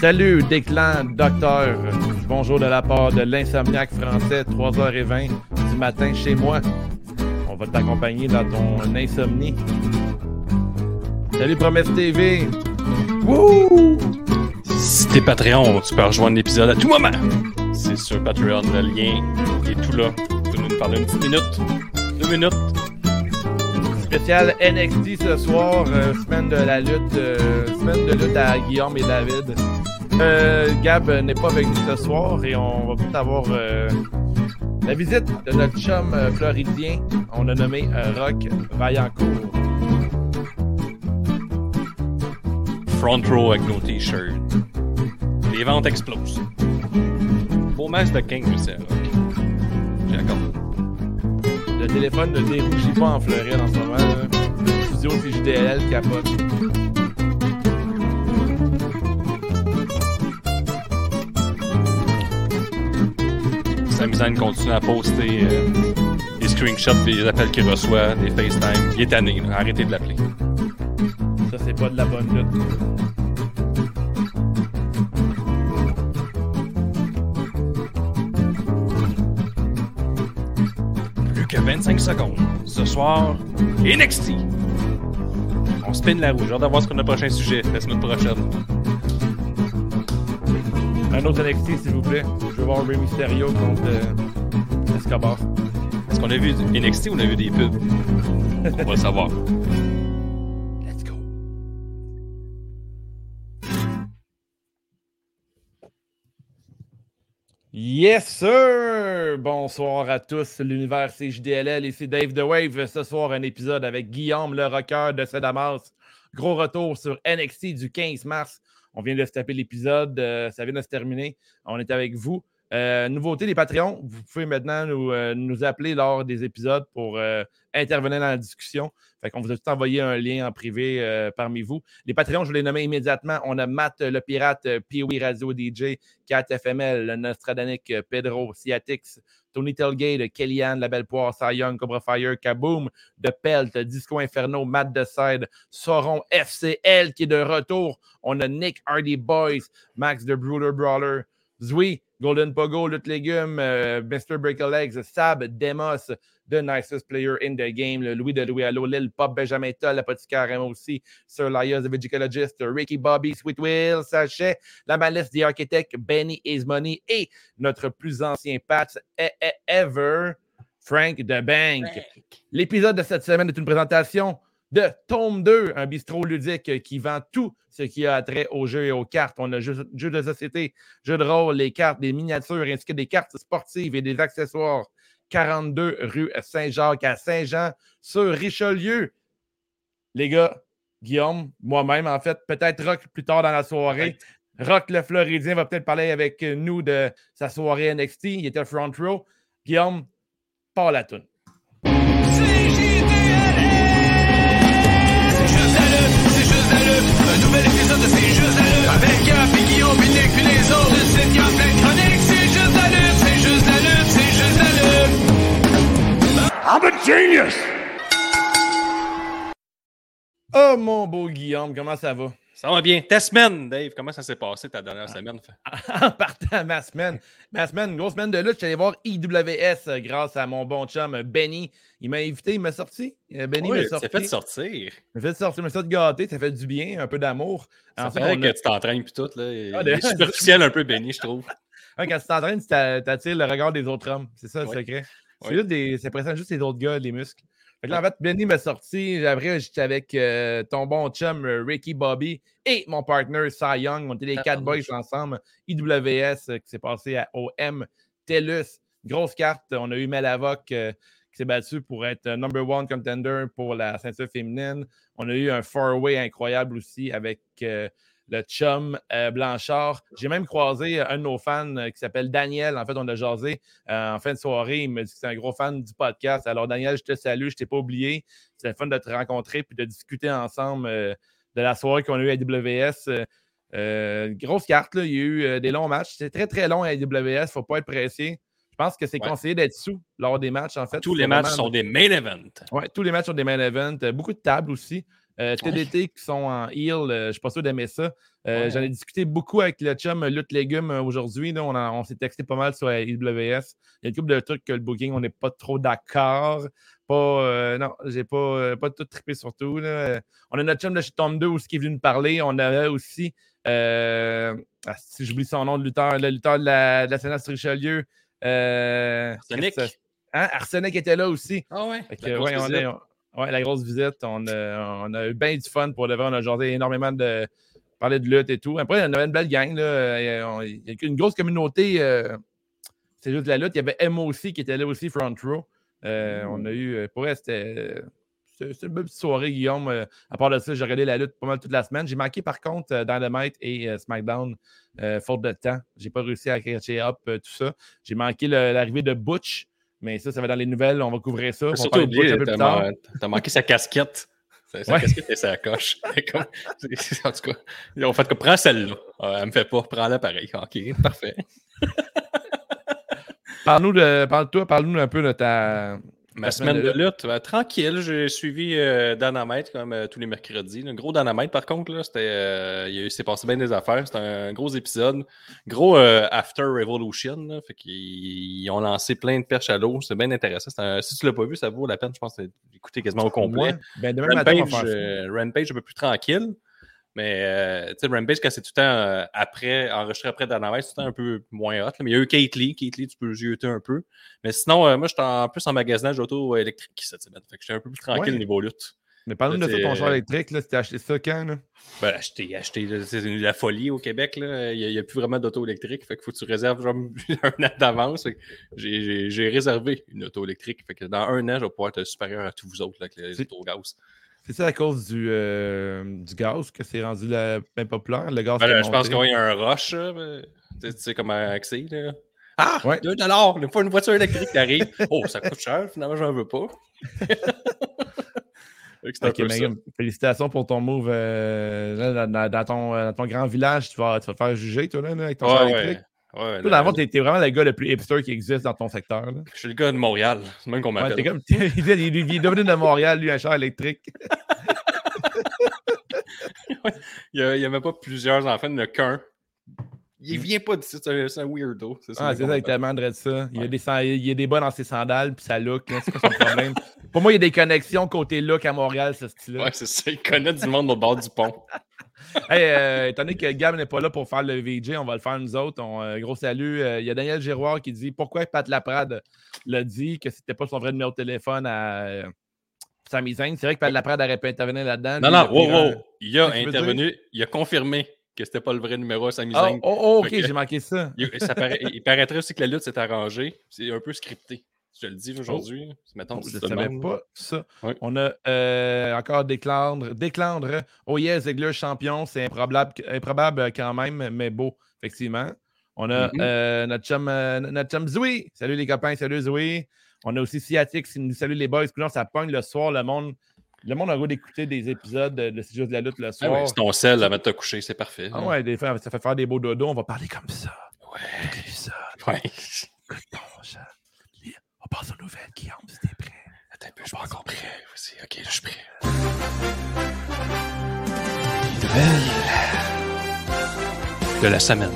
Salut, Déclan, docteur. Bonjour de la part de l'insomniaque français, 3h20 du matin chez moi. On va t'accompagner dans ton insomnie. Salut, Promesse TV. Wouh! Si t'es Patreon, tu peux rejoindre l'épisode à tout moment. C'est sur Patreon, le lien est tout là. Tu peux nous parler une petite minute, deux minutes. Spécial NXT ce soir, euh, semaine de la lutte, euh, semaine de lutte à Guillaume et David. Euh, Gab n'est pas avec nous ce soir et on va peut-être avoir euh, la visite de notre chum euh, floridien. On a nommé euh, Rock Vaillancourt. Front row avec nos t-shirts. Les ventes explosent. Beau match de King, sais. J'ai d'accord. Le téléphone ne dérougit pas en Floride en ce moment. studio CJDL capote. Sami Zayn continue à poster euh, des screenshots des appels qu'il reçoit, des FaceTime. Il est tanné, là. arrêtez de l'appeler. Ça, c'est pas de la bonne lutte. Plus que 25 secondes. Ce soir, NXT. On spin la roue. J'ai hâte d'avoir ce qu'on a le prochain sujet la semaine prochaine. Un autre NXT, s'il vous plaît. Je veux voir Rey Mysterio contre euh, Escobar. Est-ce qu'on a vu du NXT ou on a vu des pubs? On va le savoir. Let's go. Yes, sir! Bonsoir à tous, l'univers CJDLL. Ici Dave The Wave. Ce soir, un épisode avec Guillaume, le rocker de Sedamas. Gros retour sur NXT du 15 mars. On vient de se taper l'épisode. euh, ça vient de se terminer. On est avec vous. Euh, nouveauté des Patreons, vous pouvez maintenant nous, euh, appeler lors des épisodes pour intervenir dans la discussion. Fait qu'on vous a tout envoyé un lien en privé parmi vous. Les Patreons, je les nommais immédiatement. On a Matt le Pirate, Pee-Wee Radio DJ, Kat FML, Nostradanic, Pedro, Ciatix, Tony Telgate, Kellyanne, La Belle Poire, Cy Young, Cobra Fire, Kaboom, De Pelt, Disco Inferno, Matt Decide, Sauron, FCL qui est de retour. On a Nick Hardy Boys, Max the Bruder Brawler, Zui, Golden Pogo, Lutte Légumes, euh, Mr. Break a Legs, Sab, Demos, The Nicest Player in the Game, le Louis de Louis Allo, Lil Pop, Benjamin Toll, l'apothicaire Raymond aussi, Sir Lias, The Vegicologist, Ricky Bobby, Sweet Will, Sachet, La Malice, The Architect, Benny Is Money et notre plus ancien Pat e- ever, Frank the Bank. L'épisode de cette semaine est une présentation de Tome 2, un bistrot ludique qui vend tout ce qui a trait aux jeux et aux cartes. On a jeux, jeux de société, jeux de rôle, les cartes, des miniatures, ainsi que des cartes sportives et des accessoires. 42 rue Saint-Jacques à Saint-Jean sur Richelieu. Les gars, Guillaume, moi-même, en fait, peut-être Rock plus tard dans la soirée. Rock le Floridien va peut-être parler avec nous de sa soirée NXT. Il était front row. Guillaume, pas la toune. Genius! Oh mon beau Guillaume, comment ça va? Ça va bien. Ta semaine, Dave, comment ça s'est passé ta dernière semaine? en partant ma semaine. Ma semaine, une grosse semaine de lutte, je suis allé voir IWS euh, grâce à mon bon chum euh, Benny. Il m'a invité, il m'a sorti. Euh, Benny Oui, m'a sorti. fait sortir. Il m'a fait sortir, il m'a fait gâter, ça fait du bien, un peu d'amour. Ça En fait, que a- tu t'entraînes puis tout. Là. Il Ah, est superficiel un peu, Benny, je trouve. Ouais, quand tu t'entraînes, tu t'a- t'attires le regard des autres hommes. C'est ça le secret. C'est Ouais. juste des. Ça présente juste les autres gars, les muscles. Fait que là, en fait, Benny m'a sorti. Après, j'étais avec euh, ton bon chum euh, Ricky Bobby et mon partner Cy Young. On était les Ah, quatre boys ensemble. IWS euh, qui s'est passé à OM TELUS. Grosse carte. On a eu Melavoc euh, qui s'est battu pour être number one contender pour la ceinture féminine. On a eu un four-way incroyable aussi avec le chum euh, Blanchard. J'ai même croisé un de nos fans euh, qui s'appelle Daniel. En fait, on a jasé euh, en fin de soirée. Il me dit que c'est un gros fan du podcast. Alors, Daniel, je te salue. Je t'ai pas oublié. C'était fun de te rencontrer puis de discuter ensemble euh, de la soirée qu'on a eue à AWS. Euh, euh, grosse carte, là. il y a eu euh, des longs matchs. C'est très, très long à AWS. Il ne faut pas être pressé. Je pense que c'est Ouais. conseillé d'être sous lors des matchs, en fait. Tous les matchs vraiment- sont des main events. Ouais, tous les matchs sont des main events. Euh, Beaucoup de tables aussi. Euh, TDT qui sont en heal, euh, je suis pas sûr d'aimer ça. Euh, J'en ai discuté beaucoup avec le chum Lutte Légumes aujourd'hui. On, on s'est texté pas mal sur la IWS. Il y a une couple de trucs que le booking, on n'est pas trop d'accord. Pas, non, j'ai pas, pas tout trippé sur tout. là. On a notre chum de chez Tom 2 aussi qui est venu nous parler. On avait aussi, euh, ah, si j'oublie son nom de lutteur, le lutteur de la, de la Sénat Richelieu. Euh, Arsenic. Hein? Arsenic était là aussi. Ah ouais. Que, ouais, on on- ouais, la grosse visite. On a, eu bien du fun pour le vrai. On a jasé énormément de parler de lutte et tout. Après, on avait une belle gang. Là. Euh, Il y a une grosse communauté. euh, c'est juste la lutte. Il y avait Emma aussi qui était là aussi, front row. Euh, On a eu, pour elle, c'était une belle petite soirée, Guillaume. À part de ça, j'ai regardé la lutte pas mal toute la semaine. J'ai manqué, par contre, Dynamite et SmackDown, faute de temps. J'ai pas réussi à catcher up tout ça. J'ai manqué l'arrivée de Butch, mais ça, ça va dans les nouvelles. On va couvrir ça. On Surtout oublié, t'as manqué sa casquette. Sa, sa Ouais. casquette et sa coche. En tout cas, ils ont fait que prends celle-là. Ah, elle me fait pas, prends-la pareil. Ok, parfait. Parle-nous de. Parle-toi, parle-nous un peu de ta. Ma semaine de lutte, ben, tranquille. J'ai suivi euh, Dynamite comme euh, tous les mercredis. Le gros Dynamite, par contre, là, c'était, euh, il s'est passé bien des affaires. C'était un gros épisode. Gros euh, After Revolution. Là, fait qu'ils ils ont lancé plein de perches à l'eau. C'est bien intéressant. C'est un- si tu l'as pas vu, ça vaut la peine, je pense, d'écouter quasiment au complet. Ouais. Ben, demain matin, on Rampage un peu plus tranquille. Mais euh, tu sais, Rampage, quand c'est tout le temps euh, après, enregistré après Dynamite, c'est tout le temps un peu moins hot. là. Mais il y a eu Kate Lee. Kate Lee, tu peux jeter un peu. Mais sinon, euh, moi, j'étais en plus en magasinage d'auto électrique cette semaine. Fait que j'étais un peu plus tranquille Ouais. niveau lutte. Mais parle-nous de ça, ton char électrique. Là, acheté ça quand? Là? Ben, acheter, là, c'est la folie au Québec. là. Il n'y a, plus vraiment d'auto électrique. Fait qu'il faut que tu réserves genre, un an d'avance. Que J'ai réservé une auto électrique. Fait que dans un an, je vais pouvoir être supérieur à tous vous autres là, avec les autos gaz. C'est ça à cause du, euh, du gaz que c'est rendu la, bien populaire? Le gaz Ben, là, je pense qu'il y a un rush. tu sais- sais comment c'est. Là. Ah! Ouais. 2 dollars! Une fois une voiture électrique qui arrive. Oh, ça coûte cher. Finalement, j'en veux pas. Un Ok, ça. félicitations pour ton move euh, là, dans, dans- dans ton, euh, dans ton grand village. Tu vas, tu vas te faire juger, toi, là, avec ton char Ouais, électrique. Ouais. Toi, dans le fond, t'es vraiment le gars le plus hipster qui existe dans ton secteur. Là. Je suis le gars de Montréal. C'est même qu'on m'appelle. comme, il, est, il est- il est devenu de Montréal, lui, un char électrique. Il n'y a, même pas plusieurs enfants, il n'y en a qu'un. Il vient pas d'ici, c'est un, c'est un weirdo. C'est Ah, même c'est ça, tellement de ça. Il y, a des, il y a des bas dans ses sandales, puis ça look. C'est quoi son problème? Pour moi, il y a des connexions côté look à Montréal, ce style-là. Ouais, c'est ça. Il connaît du monde au bord du pont. Hey, euh, étant donné que Gab n'est pas là pour faire le VJ, on va le faire nous autres. On, euh, gros salut. Euh, Il y a Daniel Giroir qui dit pourquoi Pat Laprade l'a dit que c'était pas son vrai numéro de téléphone à Zayn? C'est vrai que Pat Laprade aurait pu intervenir là-dedans. Non, non, wow, un- wow. Il a intervenu, il a confirmé que c'était pas le vrai numéro à Sami Ah, oh, oh, ok, j'ai manqué ça. Il, ça paraît- il paraîtrait aussi que la lutte s'est arrangée. C'est un peu scripté. Je te le dis aujourd'hui. Oh, si je ne savais pas ça. On a euh, encore Déclandre. Déclandre. Oh yeah, Ziegler champion. C'est improbable, improbable quand même, mais beau, effectivement. On a Mhm. euh, notre, chum, euh, notre chum Zoui. Salut les copains, salut Zoui. On a aussi qui nous salue les boys. Ça pogne le soir. Le monde, le monde a goût d'écouter des épisodes de, C'est juste de la lutte le Ah soir. ouais, c'est ton sel avant de te coucher, c'est parfait. Ah ouais, des fois, ça fait faire des beaux dodos. On va parler comme ça. Ouais. L'épisode. Ouais. Bon, passe aux nouvelles, Guillaume, si t'es prêt. Attends un peu, je suis pas encore prêt. Vas-y, ok, je suis prêt. De la semaine.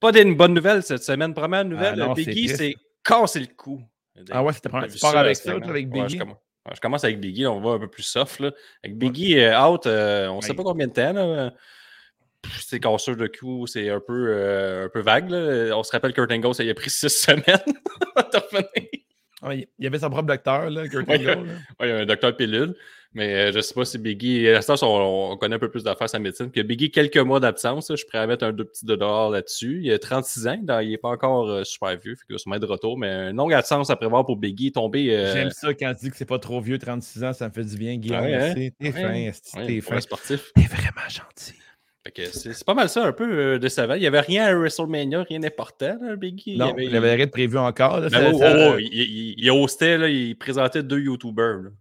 Pas d'une bonne nouvelle cette semaine. Première nouvelle, Ah non, c'est Biggie s'est cassé le cou. Ah ouais, c'était vu Tu pars avec ça, avec Ouais, Biggie? je, commence, ouais, je commence avec Biggie, on va un peu plus soft. Là. Avec Biggie euh, out, euh, on ne sait pas combien de temps. Là. C'est cassure de cou, c'est un peu, euh, un peu vague. là. On se rappelle que Kurt Angle, ça y a pris six semaines. Ah, il y avait son propre docteur, là, Kurt. Angle. Ouais, il y a un docteur pilule, mais euh, je sais pas si Biggie. À temps, on, on connaît un peu plus d'affaires sa médecine. Puis Biggie, quelques mois d'absence, je à mettre un deux petits de dehors là-dessus. Il a 36 ans, il n'est pas encore euh, super vieux, fait qu'il va se mettre de retour. Mais une longue absence à prévoir pour Biggie, tomber. euh, J'aime ça quand tu dis que c'est pas trop vieux, 36 ans, ça me fait du bien, Guillaume. Ouais, hein? T'es ouais, fin, ouais, t'es fin. sportif. T'es vraiment gentil. C'est pas mal ça, un peu euh, décevant. Il n'y avait rien à WrestleMania, rien d'important, Biggie. Non, il y il avait rien de prévu encore. là, Ben, oh, oh, oh, il, il- il hostait, là, il présentait deux YouTubers. de.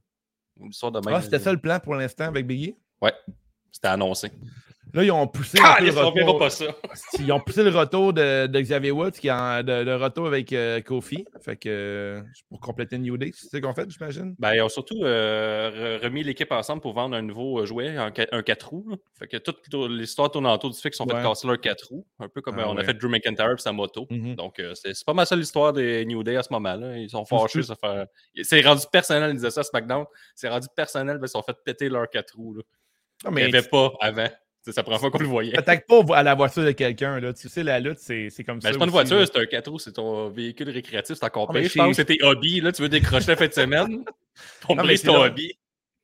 Ah, c'était ça le plan pour l'instant avec Biggie? Ouais, c'était annoncé. Là, ils ont poussé. Ah, le retour- pas ça. Ils ont poussé le retour de, de Xavier Woods, qui est en, de, de retour avec euh, Kofi. Fait que euh, pour compléter New Day, c'est ce qu'on fait, j'imagine. Ben, ils ont surtout euh, re- remis l'équipe ensemble pour vendre un nouveau jouet, un, un 4 roues. là. Fait que toute l'histoire tourne autour du fait qu'ils sont fait Ouais. casser leur 4 roues. Un peu comme Ah on ouais. a fait Drew McIntyre et sa moto. Mhm. Donc, euh, c'est pas mal ça l'histoire des New Day à ce moment-là. Ils sont fâchés. Ça fait... C'est rendu personnel, ils disaient ça à SmackDown. C'est rendu personnel, parce qu'ils ont fait péter leur 4 roues. Là. Non, Il mais n'y avait pas avant. C'est la première fois qu'on le voyait. t'attaques pas à la voiture de quelqu'un. là. Tu sais, la lutte, c'est comme Ben, ça. c'est pas une voiture, c'est un 4 roues, c'est ton véhicule récréatif, c'est encore pire. Je pense que c'est tes hobbies, là, tu veux décrocher la fin de semaine. Ton brise c'est ton hobby.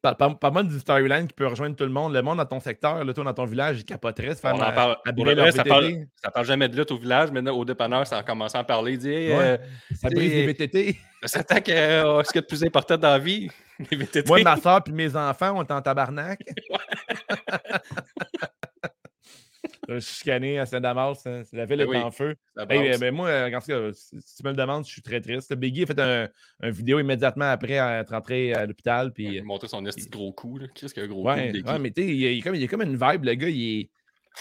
Pas, pas, pas mal du storyline qui peut rejoindre tout le monde. Le monde dans ton secteur, là, toi, dans ton village, il capoterait se faire On en parle. Pour le vrai, ça parle, ça parle jamais de lutte au village, mais là, au dépanneur, ça a commencé à en parler. Il dit Hey, Ouais. euh, Ça brise les VTT. ça s'attaque à à ce qu'il y a de plus important dans la vie. Moi, ma soeur et mes enfants, on est en tabarnak. Je suis chicané à Saint-Damas. hein. La ville Ben est oui, en feu. Hey, ben, moi, euh, cas, si tu me le demandes, je suis très triste. Biggie a fait un, un vidéo immédiatement après être rentré à l'hôpital. Il Puis, a montré son esti de gros coup. Qu'est-ce qu'il a gros ouais, coup ouais, mais tu sais, il, y a- il y a comme- il une vibe. Le gars, il, est-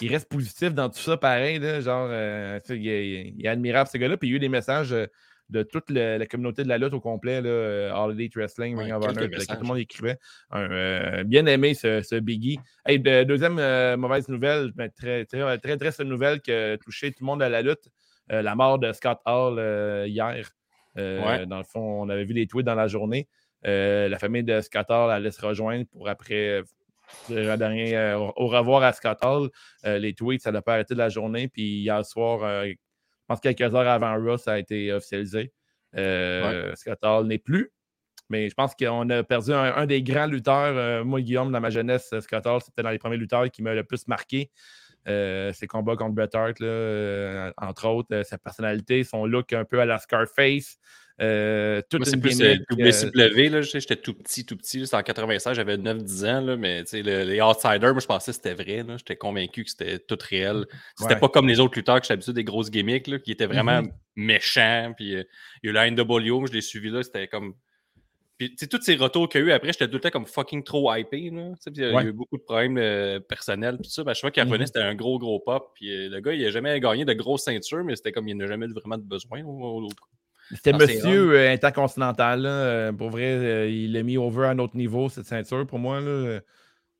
il reste positif dans tout ça, pareil. là, genre, euh, il, est, il est admirable, ce gars-là. Puis il y a eu des messages euh, de toute la communauté de la lutte au complet, là, euh, All Elite Wrestling, Ouais, Ring of Honor, tout le monde écrivait. Un, euh, bien aimé, ce, ce Biggie. Hey, de- deuxième euh, mauvaise nouvelle, ben, très, très, très triste nouvelle qui a touché tout le monde à la lutte. euh, la mort de Scott Hall euh, hier. Euh, Ouais. Dans le fond, on avait vu les tweets dans la journée. Euh, la famille de Scott Hall allait se rejoindre pour après euh, dernier euh, au revoir à Scott Hall. Euh, les tweets, ça n'a pas arrêté de la journée. Puis hier soir, euh, pense quelques heures avant Raw, ça a été officialisé. Euh, Scott Hall n'est plus. Mais je pense qu'on a perdu un, un des grands lutteurs. Euh, moi, Guillaume, dans ma jeunesse, Scott Hall, c'était dans les premiers lutteurs qui m'a le plus marqué. Euh, ses combats contre Bret Hart, là, entre autres, sa personnalité, son look un peu à la Scarface. Euh, Moi, c'est plus euh, euh, WCW, là, je sais, j'étais tout petit, tout petit. là, C'était en 96, j'avais 9-10 ans, là, mais tu sais, le- les Outsiders, moi, je pensais que c'était vrai. là, J'étais convaincu que c'était tout réel. C'était Ouais. pas comme les autres lutteurs que j'étais habitué des grosses gimmicks, là, qui étaient vraiment Mhm. méchants. Puis euh, il y a eu la NWO, je l'ai suivi là, c'était comme. Puis, tu sais, tous ces retours qu'il y a eu après, j'étais tout le temps comme fucking trop hypé. Là, puis, euh, Il y Ouais. a eu beaucoup de problèmes euh, personnels. Puis tout ça, ben, chaque fois qu'il revenait, Mhm. c'était un gros, gros pop. Puis euh, le gars, il n'a jamais gagné de grosses ceintures, mais c'était comme il n'a jamais eu vraiment de besoin. au- au- C'était Ah, monsieur euh, intercontinental. là, euh, pour vrai, euh, il l'a mis over à un autre niveau, cette ceinture, pour moi. Là.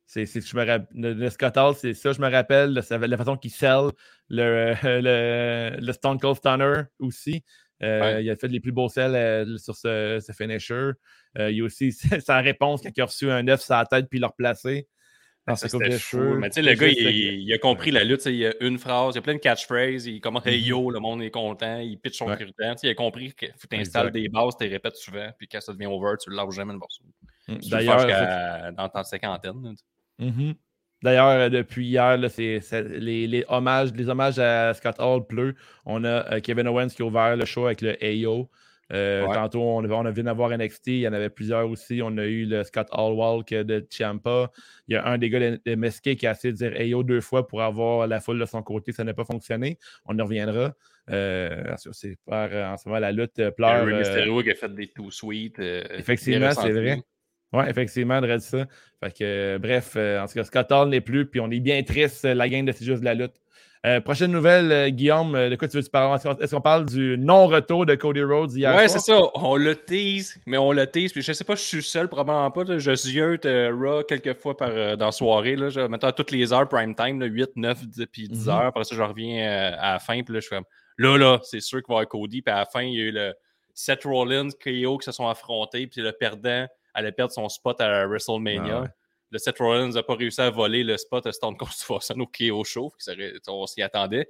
C'est, c'est- je me le, le Scott Hall, c'est ça, je me rappelle, la façon qu'il sell le, le, le Stone Cold Stunner aussi. Euh, Ouais. Il a fait les plus beaux sells euh, sur ce, ce finisher. Euh, il y a aussi sa réponse quand il a reçu un œuf sur la tête puis l'a replacé. Dans Ça, c'était fou. Mais tu sais, le gars, il, il a compris la lutte. tu Il a une phrase, il a plein de catchphrases. Il commence Hey Mhm. yo, le monde est content. Il pitch son Ouais. Tu sais, Il a compris qu'il faut t'installes Exact. des bases, tu les répètes souvent. Puis quand ça devient over, tu ne lâches jamais le morceau. que- Tu peux le faire D'ailleurs, jusqu'à- dans ta cinquantaine. tu. Mhm. D'ailleurs, euh, depuis hier, là, les, les hommages, les hommages à Scott Hall pleu. On a euh, Kevin Owens qui a ouvert le show avec le AO. Euh, Ouais. Tantôt, on, on a vu d'avoir NXT. Il y en avait plusieurs aussi. On a eu le Scott Hall Walk de Ciampa. Il y a un des gars de, de qui a essayé de dire AO deux fois pour avoir la foule de son côté. Ça n'a pas fonctionné. On y reviendra. Euh, c'est par, en ce moment, la lutte euh, pleure. Rey euh, Mysterio qui a fait des too sweet. Effectivement, c'est vrai. Oui, effectivement, on dirait ça. Fait que, bref, en tout cas, Scott Hall n'est plus, puis on est bien triste, la gang de C'est juste de la lutte. Euh, prochaine nouvelle, euh, Guillaume, euh, de quoi tu veux parler? Est-ce qu'on- parle du non-retour de Cody Rhodes hier Ouais, c'est ça. On le tease, mais on le tease. Puis je sais pas, je suis seul, probablement pas. là. Je ziote euh, Raw quelques fois par, dans la soirée. Là. Je, mettons toutes les heures, prime time, là, 8, 9, 10, puis 10 Mhm. heures. Après ça, je reviens à la fin. Puis là, je suis comme, là, là, c'est sûr qu'il va y avoir Cody. Puis à la fin, il y a eu le Seth Rollins, KO qui se sont affrontés. Puis le perdant allait perdre son spot à WrestleMania. Ah ouais. Le Seth Rollins n'a pas réussi à voler le spot à Stone Cold Steve au Show. aurait- On s'y attendait.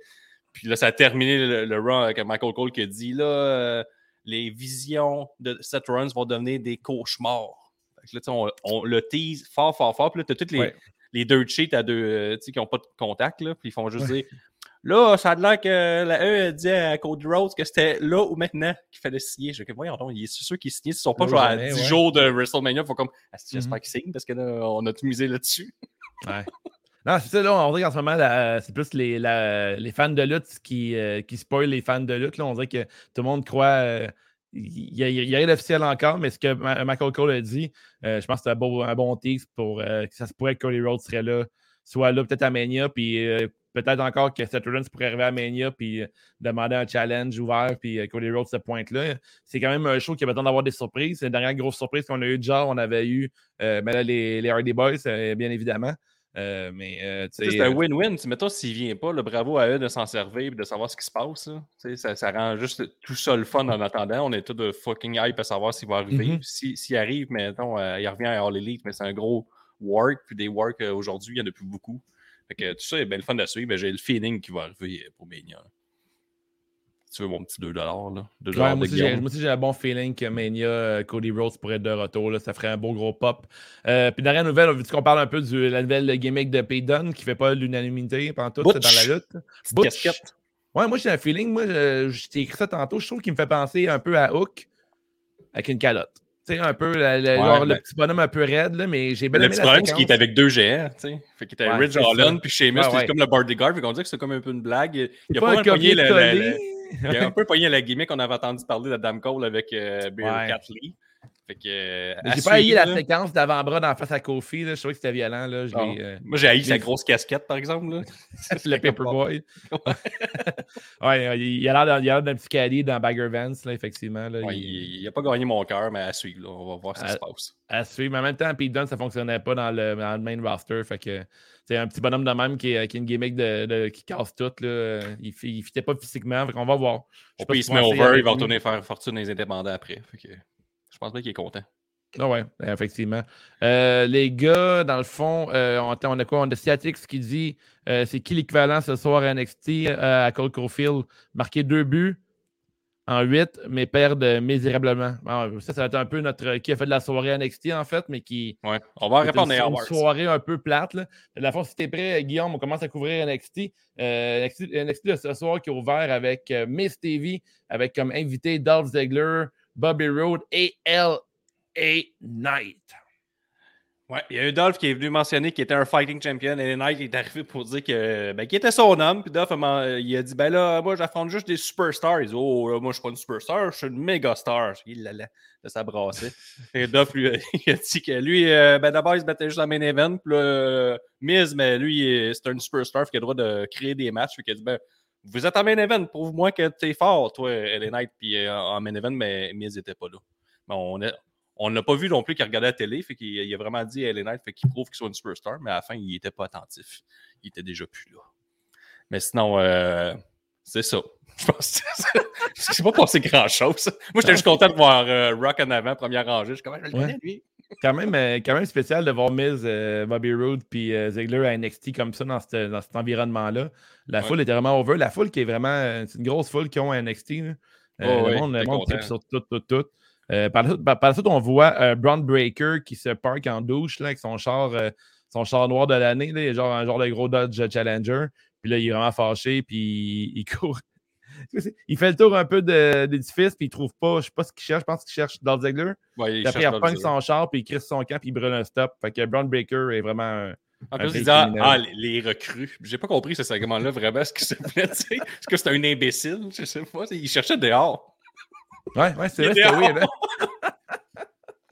Puis là, ça a terminé le, le run avec Michael Cole qui a dit là, euh, les visions de Seth Rollins vont devenir des cauchemars. Là, on, on le tease fort, fort, fort. Puis là, tu as toutes les, Ouais. les dirt sheets à deux, euh, qui n'ont pas de contact. Là, puis ils font juste dire là, ça a l'air que la E dit à Cody Rhodes que c'était là ou maintenant qu'il fallait signer. Je dis voyons donc, il est sûr qu'il est signé. Ils sont pas genre à jamais, 10 ouais. jours de WrestleMania. Il faut comme Ah, j'espère Mhm. qu'il signe parce que là, on a tout misé là-dessus. Ouais. Non, c'est ça, là, on dirait qu'en ce moment, c'est plus les, la- les fans de lutte qui, euh, qui spoilent les fans de lutte. Là. On dirait que tout le monde croit. euh, il a, y a rien d'officiel encore, mais ce que Michael Cole a dit, euh, je pense que c'est un bon, un bon tease pour euh, que ça se pourrait que Cody Rhodes serait là soit là peut-être à Mania, puis euh, peut-être encore que Seth Rollins pourrait arriver à Mania, puis euh, demander un challenge ouvert, puis euh, Cody Rhodes se pointe là. C'est quand même un show qui a besoin d'avoir des surprises. C'est la dernière grosse surprise qu'on a eu de genre, on avait eu euh, ben là, les, les Hardy Boys, euh, bien évidemment. Mais C'est un win-win. Mettons, s'il vient pas, le bravo à eux de s'en servir et de savoir ce qui se passe. Ça, ça rend juste tout ça le fun en attendant. On est tous de fucking hype à savoir s'il va arriver. Mhm. Si- S'il arrive, mettons, il revient à All Elite, mais c'est un gros work. Puis des work aujourd'hui, il y en a plus beaucoup. Fait que tout ça est bien le fun à suivre, mais j'ai le feeling qu'il va arriver euh, pour Mania. Tu veux mon petit 2$, là? 2$ Ouais, de moi, aussi, j'ai, moi aussi, j'ai un bon feeling que Mania, euh, Cody Rhodes pourrait être de retour. Là, ça ferait un beau gros pop. Euh, puis, dernière nouvelle, vu qu'on parle un peu de la nouvelle gimmick de Dunne qui fait pas l'unanimité pendant tout dans la lutte? Butch. Ouais, moi, j'ai un feeling. Moi, je, je t'ai écrit ça tantôt. Je trouve qu'il me fait penser un peu à Hook avec une calotte. Tu sais, un peu la- la- genre, le ben- petit bonhomme un peu raide, là, mais j'ai bien Le aimé petit la séquence. est avec deux géants, tu sais. Fait qu'il était Ouais, ça. Holland, puis Sheamus, Ouais, c'est ouais. comme le bodyguard, fait qu'on dirait que c'est comme un peu une blague. Il, a pas un pogné la- la- copier-coller. il a un peu pogné la gimmick qu'on avait entendu parler d'Adam Cole avec euh, Bear Ouais. Fait que, euh, J'ai pas haï la là. séquence d'avant-bras dans la face à Kofi. Là. Je trouvais que c'était violent. Là. Je Ah. euh, Moi, j'ai haï sa les- grosse casquette, par exemple. Là. le Paperboy. ouais, il, il a l'air d'un- il a l'air d'un petit caddie dans Bagger Vance, là, effectivement. Là, Ouais, il- il, il a pas gagné mon cœur, mais à suivre. là. On va voir ce qui se passe. à suivre. Mais en même temps, Pete Dunne, ça fonctionnait pas dans le, dans le main roster. Fait que c'est un petit bonhomme de même qui, est- qui a une gimmick de, de- qui casse tout. Là. Il, il fitait pas physiquement. Fait qu'on va voir. Je sais Au pas pire, il se met over, il va retourner faire fortune des indépendants après. Fait que, je pense bien qu'il est content. Ah ouais, effectivement. Euh, les gars, dans le fond, euh, on, on a quoi? On a Ciatix qui dit euh, c'est qui l'équivalent ce soir à NXT à Cole Caulfield? Marqué deux buts en huit, mais perdre misérablement. Bon, ça, ça va être un peu notre. qui a fait de la soirée à NXT, en fait, mais qui. Ouais. On va répondre une, à une soirée un peu plate. Là. De la fois, si t'es prêt, Guillaume, on commence à couvrir NXT. NXT, NXT de ce soir qui est ouvert avec Miss TV, avec comme invité Dolph Ziggler, Bobby Roode et L.A. Knight. Ouais, il y a un Dolph qui est venu mentionner qu'il était un fighting champion et Knight est arrivé pour dire que ben, qu'il était son homme. Puis Dolph man- il a dit Ben là, moi j'affronte juste des superstars. Il dit Oh, là, moi je suis pas une superstar, je suis une méga star. Il l'a là, brassée. Et Dolph lui a, il a dit que lui, euh, ben d'abord il se battait juste en main event. Puis là, euh, Miz, mais lui, euh, c'est un superstar, fait qu'il a le droit de créer des matchs. Fait qu'il a dit Ben, vous êtes en main event, prouve-moi que t'es fort, toi, LA Knight. Puis euh, en main event, mais Miz était pas là. Mais on a, on n'a pas vu non plus qu'il regardait la télé, fait qu'il il a vraiment dit à LA Knight, fait qu'il prouve qu'il soit une superstar, mais à la fin, il n'était pas attentif. Il était déjà plus là. Mais sinon, euh, c'est ça. Je pense que c'est- c'est pas passé grand-chose. Moi, j'étais juste content de voir euh, Rock en avant, première rangée. Je suis comme, Ah, je le connais, lui. Quand même, euh, quand même spécial de voir Miz, euh, Bobby Roode puis euh, Ziggler à NXT comme ça dans, cette- dans cet environnement-là. La Ouais. foule était vraiment over. La foule qui est vraiment. C'est une grosse foule qu'ils ont à NXT. là. Euh, le monde, le sur tout, tout, tout. Euh, par, la suite, par- par la suite, on voit euh, Braun Breaker qui se parque en douche là, avec son char, son char noir de l'année. genre un genre de gros Dodge Challenger. Puis là, il est vraiment fâché. Puis il court. Il fait le tour un peu de- d'édifice. Puis il trouve pas. Je sais pas ce qu'il cherche. Je pense qu'il cherche Dolph Ziggler. Ouais, il après, il cherche reprend son char, puis il crisse son camp, puis il brûle un stop. Fait que Brown Breaker est vraiment. un- En plus, il ah, ah, les, les recrues. J'ai pas compris ce segment-là vraiment ce voulait dire. Est-ce que c'était un imbécile? Je sais pas. Il cherchait dehors. Ouais, ouais, c'est vrai, c'était oui. Là.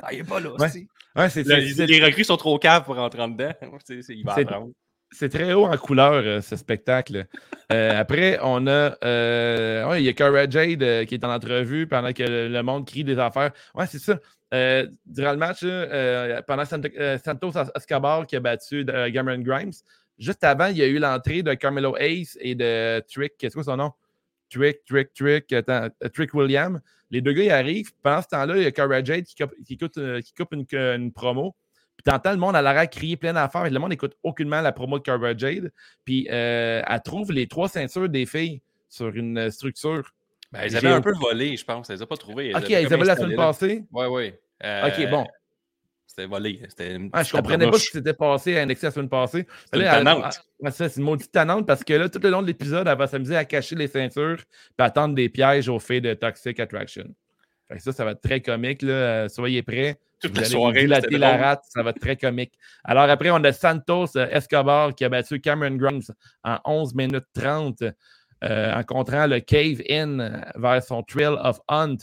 Ah, il est pas là. Ouais. c'est- Ouais, c'est, Là, c'est, les, c'est- les recrues sont trop caves pour rentrer en dedans. C'est- c'est- il va C'est- apprendre. C'est très haut en couleur, euh, ce spectacle. Euh, après, on a. euh, il y a Cara Jade qui est en entrevue pendant que le, monde crie des affaires. Ouais, c'est ça. Durant le match, pendant Sant- Santos Escobar qui a battu Cameron Grimes, juste avant, il y a eu l'entrée de Carmelo Ace et de Trick. C'est quoi son nom? Trick, Trick, Trick, Trick William. Les deux gars, ils arrivent. Pendant ce temps-là, il y a Cara Jade qui coupe, une promo. Puis t'entends le monde à l'arrière crier plein d'affaires. et Le monde n'écoute aucunement la promo de Cara Jade. Puis euh, elle trouve les trois ceintures des filles sur une euh, structure. Ben, ils J'ai avaient un au- peu volé, je pense. Ils les ont pas trouvés. Ok, ils avaient la semaine passée? Oui, oui. Ok, bon. C'était volé. Ah, je comprenais pas ce qui s'était passé à NXT la semaine passée. C'est une ça, c'est une maudite tannante parce que là, tout le long de l'épisode, elle va s'amuser à cacher les ceintures puis attendre des pièges aux filles de Toxic Attraction. Fait ça, ça va être très comique. Là. Euh, Soyez prêts. Toute Vous la allez soirée, là, la rate, ça va être très comique. Alors après, on a Santos euh, Escobar qui a battu Cameron Grimes en 11 minutes 30 euh, en contrant le Cave In euh, vers son Trail of Hunt.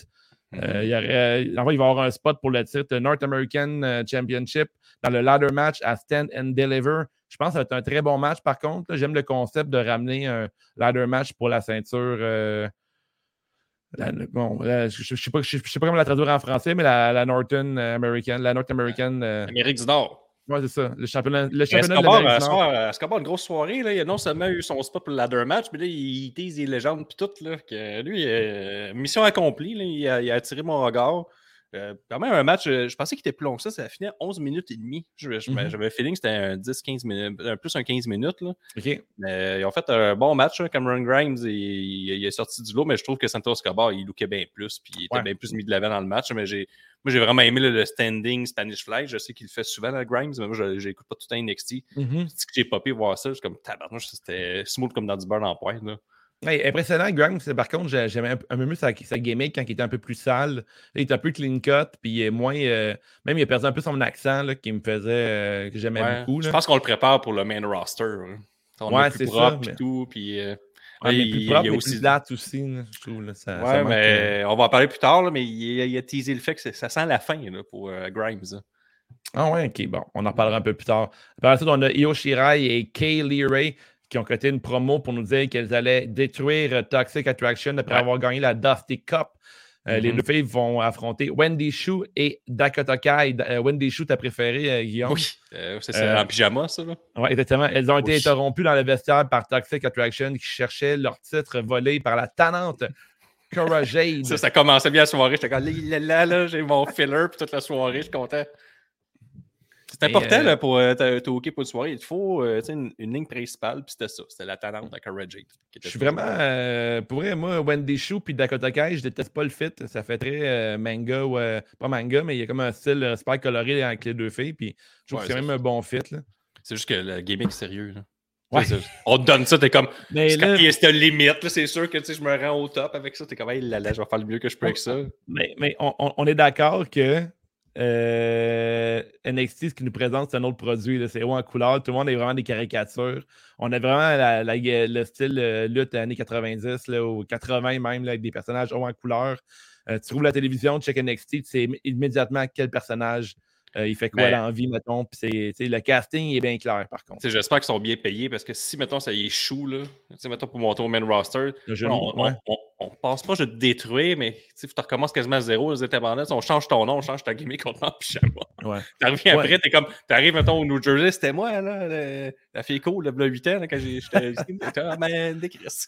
Mhm. Euh, il, y aurait- euh, en fait, il va y avoir un spot pour le titre North American Championship dans le ladder match à Stand and Deliver Je pense que ça va être un très bon match. Par contre, j'aime le concept de ramener un ladder match pour la ceinture. euh, la- bon, la- je ne sais, pas- je sais- je sais pas comment la traduire en français, mais la, la Norton American, la North American. euh, Amérique du Nord. ouais, c'est ça. Le championnat, le championnat de Escobar, l'Amérique du Nord. soir, euh, Escobar, une grosse soirée. Là. Il a non seulement eu son spot pour le ladder match, mais là, il tease les légendes puis tout. Là, que lui, euh, mission accomplie. Là, il, a, il a attiré mon regard. Euh, quand même, un match, euh, je pensais qu'il était plus long que ça. Ça a fini à 11 minutes et demie. Mhm. J'avais le feeling que c'était un 10-15 minutes, un plus un 15 minutes. Là. Mais ils ont fait un bon match. hein. Cameron Grimes, il, il- il est sorti du lot, mais je trouve que Santos Escobar, il lookait bien plus. Puis il était Ouais. bien plus mis de l'avant dans le match. Mais j'ai, moi, j'ai vraiment aimé le, le standing Spanish Fly. Je sais qu'il le fait souvent, là, Grimes, mais moi, je n'écoute pas tout le temps NXT. Mhm. C'est que j'ai popé voir ça. Je suis comme tabarnouche, c'était smooth comme dans du beurre en poêle. Ouais, impressionnant, Grimes. Par contre, j'ai- j'aimais un, un peu mieux sa, sa gimmick quand il était un peu plus sale. Là, il était un peu clean cut, puis il est moins. euh, même il a perdu un peu son accent là, qui me faisait. euh, que j'aimais Ouais. beaucoup. Je pense qu'on le prépare pour le main roster. hein. On Ouais, est c'est propre ça, mais- tout. Puis, euh, Ouais, il- mais il- plus il propre, y a mais aussi- plus plate aussi, je trouve. ça, mais on va en parler plus tard, mais il, a- il a teasé le fait que ça sent la fin pour Grimes. là. Ah ouais, ok, bon, on en parlera un peu plus tard. Par la suite, on a Io Shirai et Kay Lee Ray qui ont coté une promo pour nous dire qu'elles allaient détruire Toxic Attraction après Ouais. avoir gagné la Dusty Cup. Euh, Les Mhm. deux filles vont affronter Wendy Shu et Dakota Kai. Euh, Wendy Shu, ta préférée, euh, Guillaume? Oui, euh, c'est en pyjama, ça. Oui, exactement. Elles ont été Oui. interrompues dans le vestiaire par Toxic Attraction qui cherchait leur titre volé par la tannante Cora Jade. Ça, ça commençait bien la soirée. J'étais comme là, là, là, là, j'ai mon filler, puis toute la soirée, je suis content. C'est important euh, là, pour euh, t'as- t'es OK pour une soirée. Il te faut euh, tu sais, une, une ligne principale, puis c'était ça. C'était la talente avec Red Jade. qui était Je suis vraiment. euh, pour vrai, moi, Wendy Shu puis Dakota Kai, je déteste pas le fit. Ça fait très euh, manga ou. euh, pas manga, mais il y a comme un style euh, super coloré avec les deux filles. Puis je trouve Ouais, que c'est même un bon fit. Là. C'est juste que le gimmick est sérieux. là. Ouais. On te donne ça, t'es comme. Mais C'est là, quand il y a cette limite, là, c'est sûr que tu sais, je me rends au top avec ça. T'es comme, hey, là, là, je vais faire le mieux que je peux avec ça. mais, mais on est d'accord que euh, NXT, ce qui nous présente, c'est un autre produit. C'est haut en couleur. Tout le monde est vraiment des caricatures. On a vraiment le style euh, lutte années 90 là, ou 80 même, avec des personnages haut en couleur. Euh, tu trouves la télévision, tu check NXT, tu sais immédiatement quel personnage euh, il fait quoi Ben- dans la vie, mettons? Puis le casting est bien clair, par contre. J'espère qu'ils sont bien payés parce que si, mettons, ça y échoue, là, mettons, pour monter au main roster, on, ouais. on- on pense pas de te détruire, mais tu recommences quasiment à zéro, les indépendants. On change ton nom, on change ta gimmick, on te met en pyjama. Ouais. T'arrives Ouais. après, t'es comme, t'arrives, mettons, au New Jersey, c'était moi, là, le- la fille cool, le 8 ans, là, quand j'étais Ah, ben, des Chris.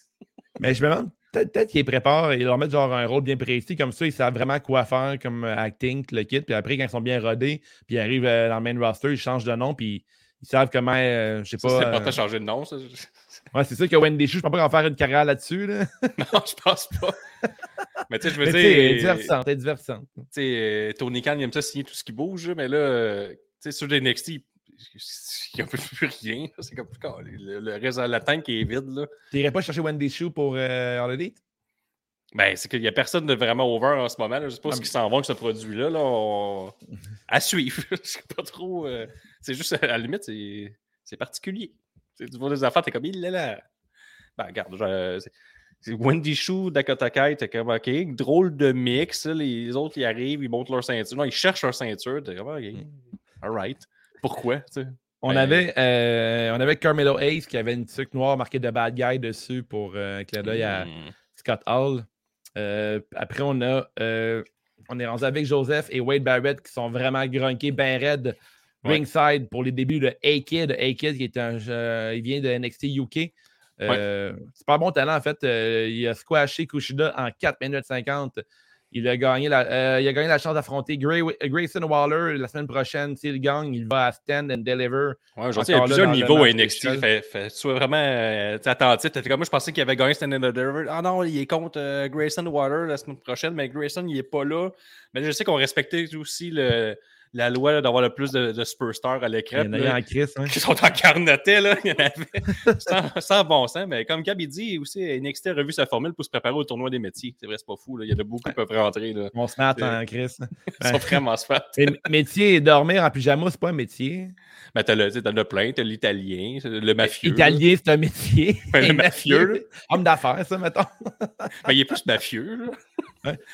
Mais je me demande, peut-être peut qu'ils préparent et leur mettre genre un rôle bien précis, comme ça, ils savent vraiment quoi faire comme euh, acting, le kit. Puis après, quand ils sont bien rodés, puis ils arrivent euh, dans le main roster, ils changent de nom, puis ils savent comment, euh, je sais pas. C'est euh, important de changer de nom, ça. ouais, c'est sûr que Wendy Chou, je pense pas qu'on va faire une carrière là-dessus. Là. Non, je pense pas. Mais tu sais, je veux dire. divertissante, elle est divertissante. tu sais, euh, Tony Khan, il aime ça signer tout ce qui bouge, mais là, euh, tu sais, sur les NXT, il n'y a plus rien. C'est comme le, le reste de la tank qui est vide. Là. T'irais pas chercher Wendy Chou pour euh, Elite? Ben, c'est qu'il n'y a personne de vraiment over en ce moment. Là. Je sais pas Ah, ce mais- qui s'en va avec ce produit-là. Là, on- À suivre. Je sais pas trop. euh, C'est juste, à la limite, c'est c'est particulier. Tu Tu vois des affaires, t'es comme, il est là. Ben, regarde, je- c'est- c'est Wendy Chou, Dakota Kai, t'es comme, OK, drôle de mix. Les autres, ils arrivent, ils montent leur ceinture. Non, ils cherchent leur ceinture. T'es comme, OK, all right. Pourquoi, tu sais? On, Ben- avait, euh, on avait Carmelo Ace qui avait une tuque noire marquée de bad guy dessus pour euh, un clin d'œil à Hmm. Scott Hall. Euh, après, on a euh, on est rendu avec Joseph et Wade Barrett qui sont vraiment grunkés, ben raides, Ouais. ringside pour les débuts de A-Kid. A-Kid qui est un euh, il vient de NXT UK. Pas un bon talent en fait. Il a squashé Kushida en 4 minutes 50. Il a gagné la, euh, il a gagné la chance d'affronter Gray- Grayson Waller la semaine prochaine. S'il gagne, il va à Stand and Deliver. Ouais, aujourd'hui, il y a plusieurs niveaux à NXT. Fait, fait, sois vraiment euh, attentif. Comme moi, je pensais qu'il avait gagné Stand and Deliver. Ah non, il est contre euh, Grayson Water la semaine prochaine, mais Grayson, il est pas là. Mais je sais qu'on respectait aussi le, la loi d'avoir le plus de, de superstars à l'écran. Il y en a en Chris. hein. qui sont en carneté, là. Il y en avait sans, sans bon sens. Mais comme Gab, il dit aussi, NXT a revu sa formule pour se préparer au tournoi des métiers. C'est vrai, c'est pas fou. Là. Il y en a beaucoup qui peuvent rentrer. Là. On se met en Chris. Ils sont vraiment smart. Métier, dormir en pyjama, c'est pas un métier. Mais t'as le, tu sais, t'en as plein. T'as l'italien, le mafieux. là. Italien, c'est un métier. Ouais, le Et mafieux. Homme d'affaires, ça, mettons. Mais il est plus mafieux. là.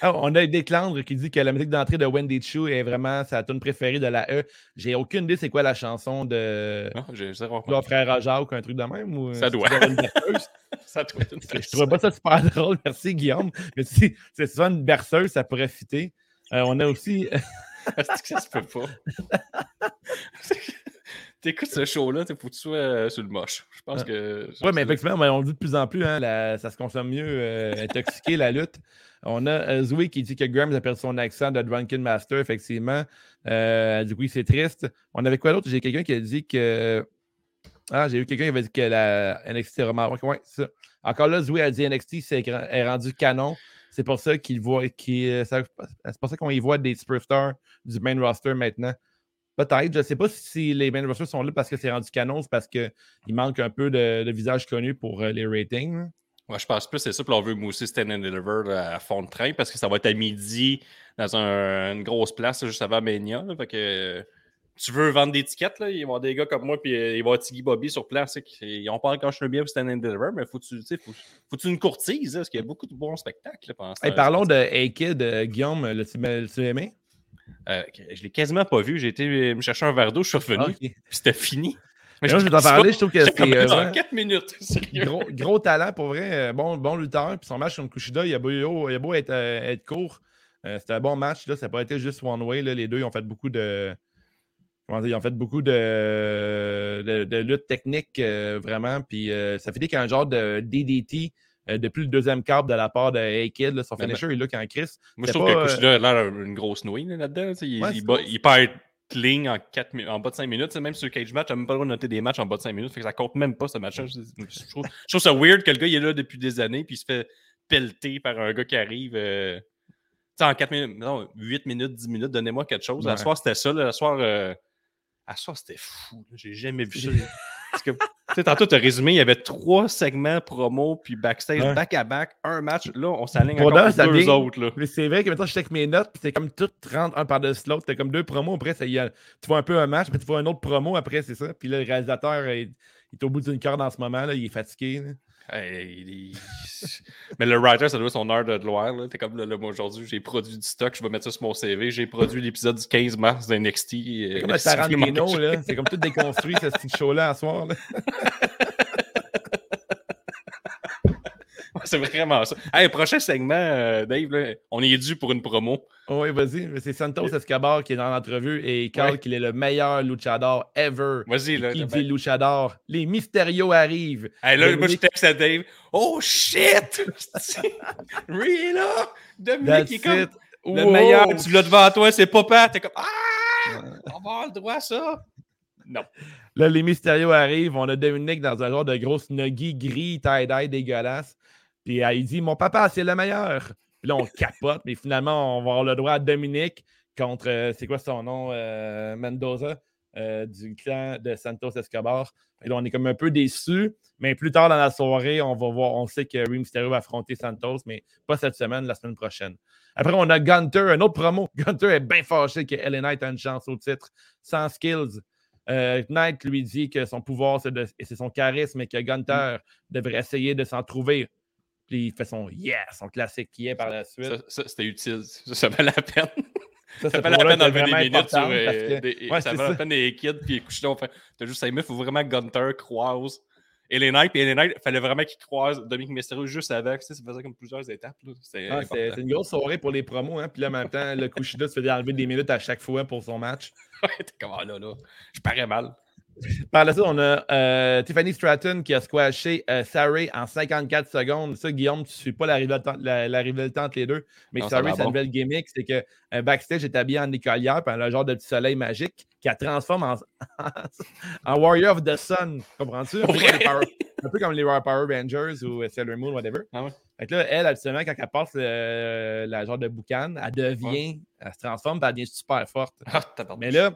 Ah, on a Déclandre qui dit que la musique d'entrée de Wendy Chu est vraiment sa tune préférée de la E. J'ai aucune idée c'est quoi la chanson de Non, j'ai frère Jacques ou un truc de même. Ou, Ça c'est doit. toujours une berceuse? Ça doit être une Je trouvais pas ça super drôle. Merci, Guillaume. Mais si c'est souvent une berceuse, ça pourrait fitter. Euh, on a aussi. Est-ce que ça se peut pas? T'écoutes ce show-là, il faut que tu sois euh, sur le moche. Je pense que. Oui, mais effectivement, on le dit de plus en plus, hein, la- ça se consomme mieux, euh, intoxiqué, la lutte. On a euh, Zoé qui dit que Graham a perdu son accent de Drunken Master, effectivement. Euh, du coup, c'est triste. On avait quoi d'autre? J'ai quelqu'un qui a dit que. Ah, j'ai eu quelqu'un qui avait dit que la NXT est vraiment. Ouais, ça. Encore là, Zoé a dit NXT est rendu canon. C'est pour ça qu'il voit. ça- c'est pour ça qu'on y voit des superstars du main roster maintenant. Peut-être. Je ne sais pas si les main rosters sont là parce que c'est rendu canon, c'est parce qu'il manque un peu de, de visages connus pour euh, les ratings. Moi, je pense plus c'est ça. Puis on veut mousser Stand and Deliver à fond de train parce que ça va être à midi dans un- une grosse place juste avant Mania. là. Fait que euh, tu veux vendre des tickets, là, il va y avoir des gars comme moi, puis euh, il va y avoir Tiggy Bobby sur place. Ils ont pas quand je suis bien pour Stand and Deliver, mais faut tu faut, faut tu une courtise, là, parce qu'il y a beaucoup de bons spectacles. là, pendant Hey, parlons de A-Kid, euh, Guillaume, l'as-tu l'as-tu aimé? Euh, je l'ai quasiment pas vu. J'ai été me chercher un verre d'eau, je suis revenu, c'était fini. Mais moi, je vais t'en parler, je trouve que c'est euh, dans vraiment 4 minutes. Sérieux. gros, gros talent pour vrai. euh, Bon, bon lutteur. Puis son match contre Kushida, il a beau, il a beau être, euh, être court. euh, C'était un bon match. Là. Ça n'a pas été juste one way. Là. Les deux, ils ont fait beaucoup de. Comment dire, ils ont fait beaucoup de, de, de lutte technique, euh, vraiment. Puis euh, ça fait qu'un genre de DDT euh, depuis le deuxième câble de la part de A-Kid. là, Son Mais- finisher, il est là quand Chris. Moi, je trouve pas, que Kushida a l'air une grosse nouille là, là-dedans. il, Ouais, il bat- il perd clean en, en bas de 5 minutes. Même sur le cage match, tu même pas le droit de noter des matchs en bas de 5 minutes. Fait que ça compte même pas ce match-là. Je, je trouve, je trouve ça weird que le gars il est là depuis des années puis il se fait pelleter par un gars qui arrive. euh, en 4 minutes, non, 8 minutes, 10 minutes, donnez-moi quelque chose. À Ouais. soir, c'était ça. Là, à soir, euh, à soir, c'était fou. J'ai jamais vu ça. Parce que, tu sais, tantôt, tu as résumé, il y avait trois segments promo puis backstage, Ouais. back-à-back, un match. Là, on s'aligne Pour encore là, deux vient- autres. Là. Mais c'est vrai que maintenant, je check mes notes, puis c'est comme tout rentre un par-dessus l'autre. T'as comme deux promos. Après, ça y a- tu vois un peu un match, puis tu vois un autre promo après, c'est ça. Puis là, le réalisateur, il, il est au bout d'une corde en ce moment. Là, il est fatigué. là. Hey, il- Mais le writer, ça doit être son heure de gloire. là. T'es comme là, là, moi aujourd'hui, j'ai produit du stock, je vais mettre ça sur mon CV. J'ai produit l'épisode du 15 mars d'NXT. C'est comme Tarantino, là. C'est comme tout déconstruit, ce show-là, à soir. Là. C'est vraiment ça. Hey, prochain segment, euh, Dave, là, on est dû pour une promo. Oh, oui, vas-y. C'est Santos Escobar qui est dans l'entrevue et il Ouais. qu'il est le meilleur luchador ever. Vas-y, là. Qui t'as dit fait- luchador? Les Mysterio arrivent. Hey, là, moi, je Dominique- texte à Dave. Oh shit! really, là? Dominique, il est comme le meilleur. Tu l'as devant toi, c'est papa. T'es comme Ah! On va avoir le droit à ça? Non. Là, les Mysterio arrivent. On a Dominique dans un genre de grosse nuggy gris, tie-dye dégueulasse. Puis euh, il dit Mon papa, c'est le meilleur. Puis là, on capote. Mais finalement, on va avoir le droit à Dominique contre, euh, c'est quoi son nom euh, Mendoza euh, du clan de Santos Escobar. Et là, on est comme un peu déçus. Mais plus tard dans la soirée, on va voir. On sait que Rey Mysterio va affronter Santos, mais pas cette semaine, la semaine prochaine. Après, on a Gunter, un autre promo. Gunter est bien fâché que LA Knight a une chance au titre sans skills. Euh, Knight lui dit que son pouvoir, c'est de- et c'est son charisme et que Gunter devrait essayer de s'en trouver. Puis il fait son yeah, son classique qui est par la suite. Ça, ça, c'était utile. Ça, ça valait la peine. Ça, Ça valait la peine d'enlever des minutes sur. euh, parce que- des- Ouais, ça valait la peine des kids. Puis écoute, on fait. T'as juste 5 minutes, il faut vraiment que Gunter croise. Et les Knights, puis les Knights, il fallait vraiment qu'ils croisent Dominique Mysterio juste avec. Tu sais, ça faisait comme plusieurs étapes. C'était Ah, une grosse soirée pour les promos. Hein? Puis là, en même temps, le Kushida se fait enlever des minutes à chaque fois pour son match. Ouais, t'es comme, ah là, là, je parais mal. Par la suite, on a euh, Tiffany Stratton qui a squashé euh, en 54 secondes. Ça, Guillaume, tu ne suis pas la rivalité, la, la rivalité entre les deux. Mais Non, va sa nouvelle gimmick, c'est que euh, backstage est habillée en écolière, puis elle a un genre de petit soleil magique qu'elle transforme en, en Warrior of the Sun. Comprends-tu? Un, peu comme les Power- un peu comme les Power Rangers ou euh, Sailor Moon, whatever. Ah ouais. Fait que là, elle, habituellement, quand elle passe le- la genre de boucan, elle devient, elle se transforme, puis elle devient super forte. Ah. Mais là,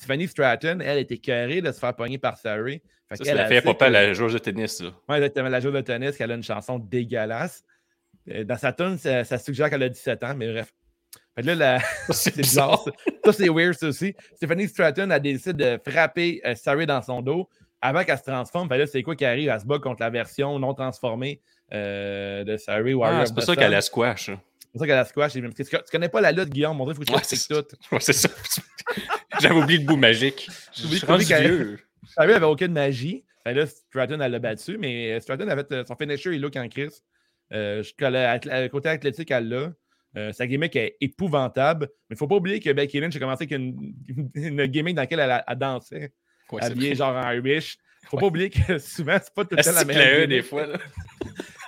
Tiffany Stratton, elle était écœurée de se faire pogner par Sarray. Fait ça, qu'elle, c'est la fille papa, que- la joueuse de tennis. Ouais, exactement, la joueuse de tennis, qu'elle a une chanson dégueulasse. Euh, Dans sa tune, ça, ça suggère qu'elle a 17 ans, mais bref. Fait que là, la- C'est c'est bizarre. Ça, Ça, c'est weird, ça aussi. Stephanie Stratton a décidé de frapper euh, dans son dos avant qu'elle se transforme. Fait que là, c'est quoi qui arrive? Elle se bat contre la version non transformée euh, de Sarray Warrior Ah, c'est pour ça qu'elle a squash. hein. pour ça qu'à la squash, tu tu connais pas la lutte, Guillaume? On dirait qu'il faut que Ouais, tu c'est expliques tout. Ouais, c'est ça. J'avais oublié le bout magique. Je oublié- suis rendu vieux. N'y avait aucune magie. Fait là, Stratton, elle l'a battu, mais euh, Stratton avait euh, son finisher, il look en crise. Euh, le- athl- côté athlétique, elle l'a. Euh, sa gimmick est épouvantable. Mais il ne faut pas oublier que Becky Lynch a commencé avec une, une gimmick dans laquelle elle, elle dansait, Ouais, habillée genre en Irish. Il ne faut pas oublier que souvent, c'est pas tout le temps la E, gimmick. des fois.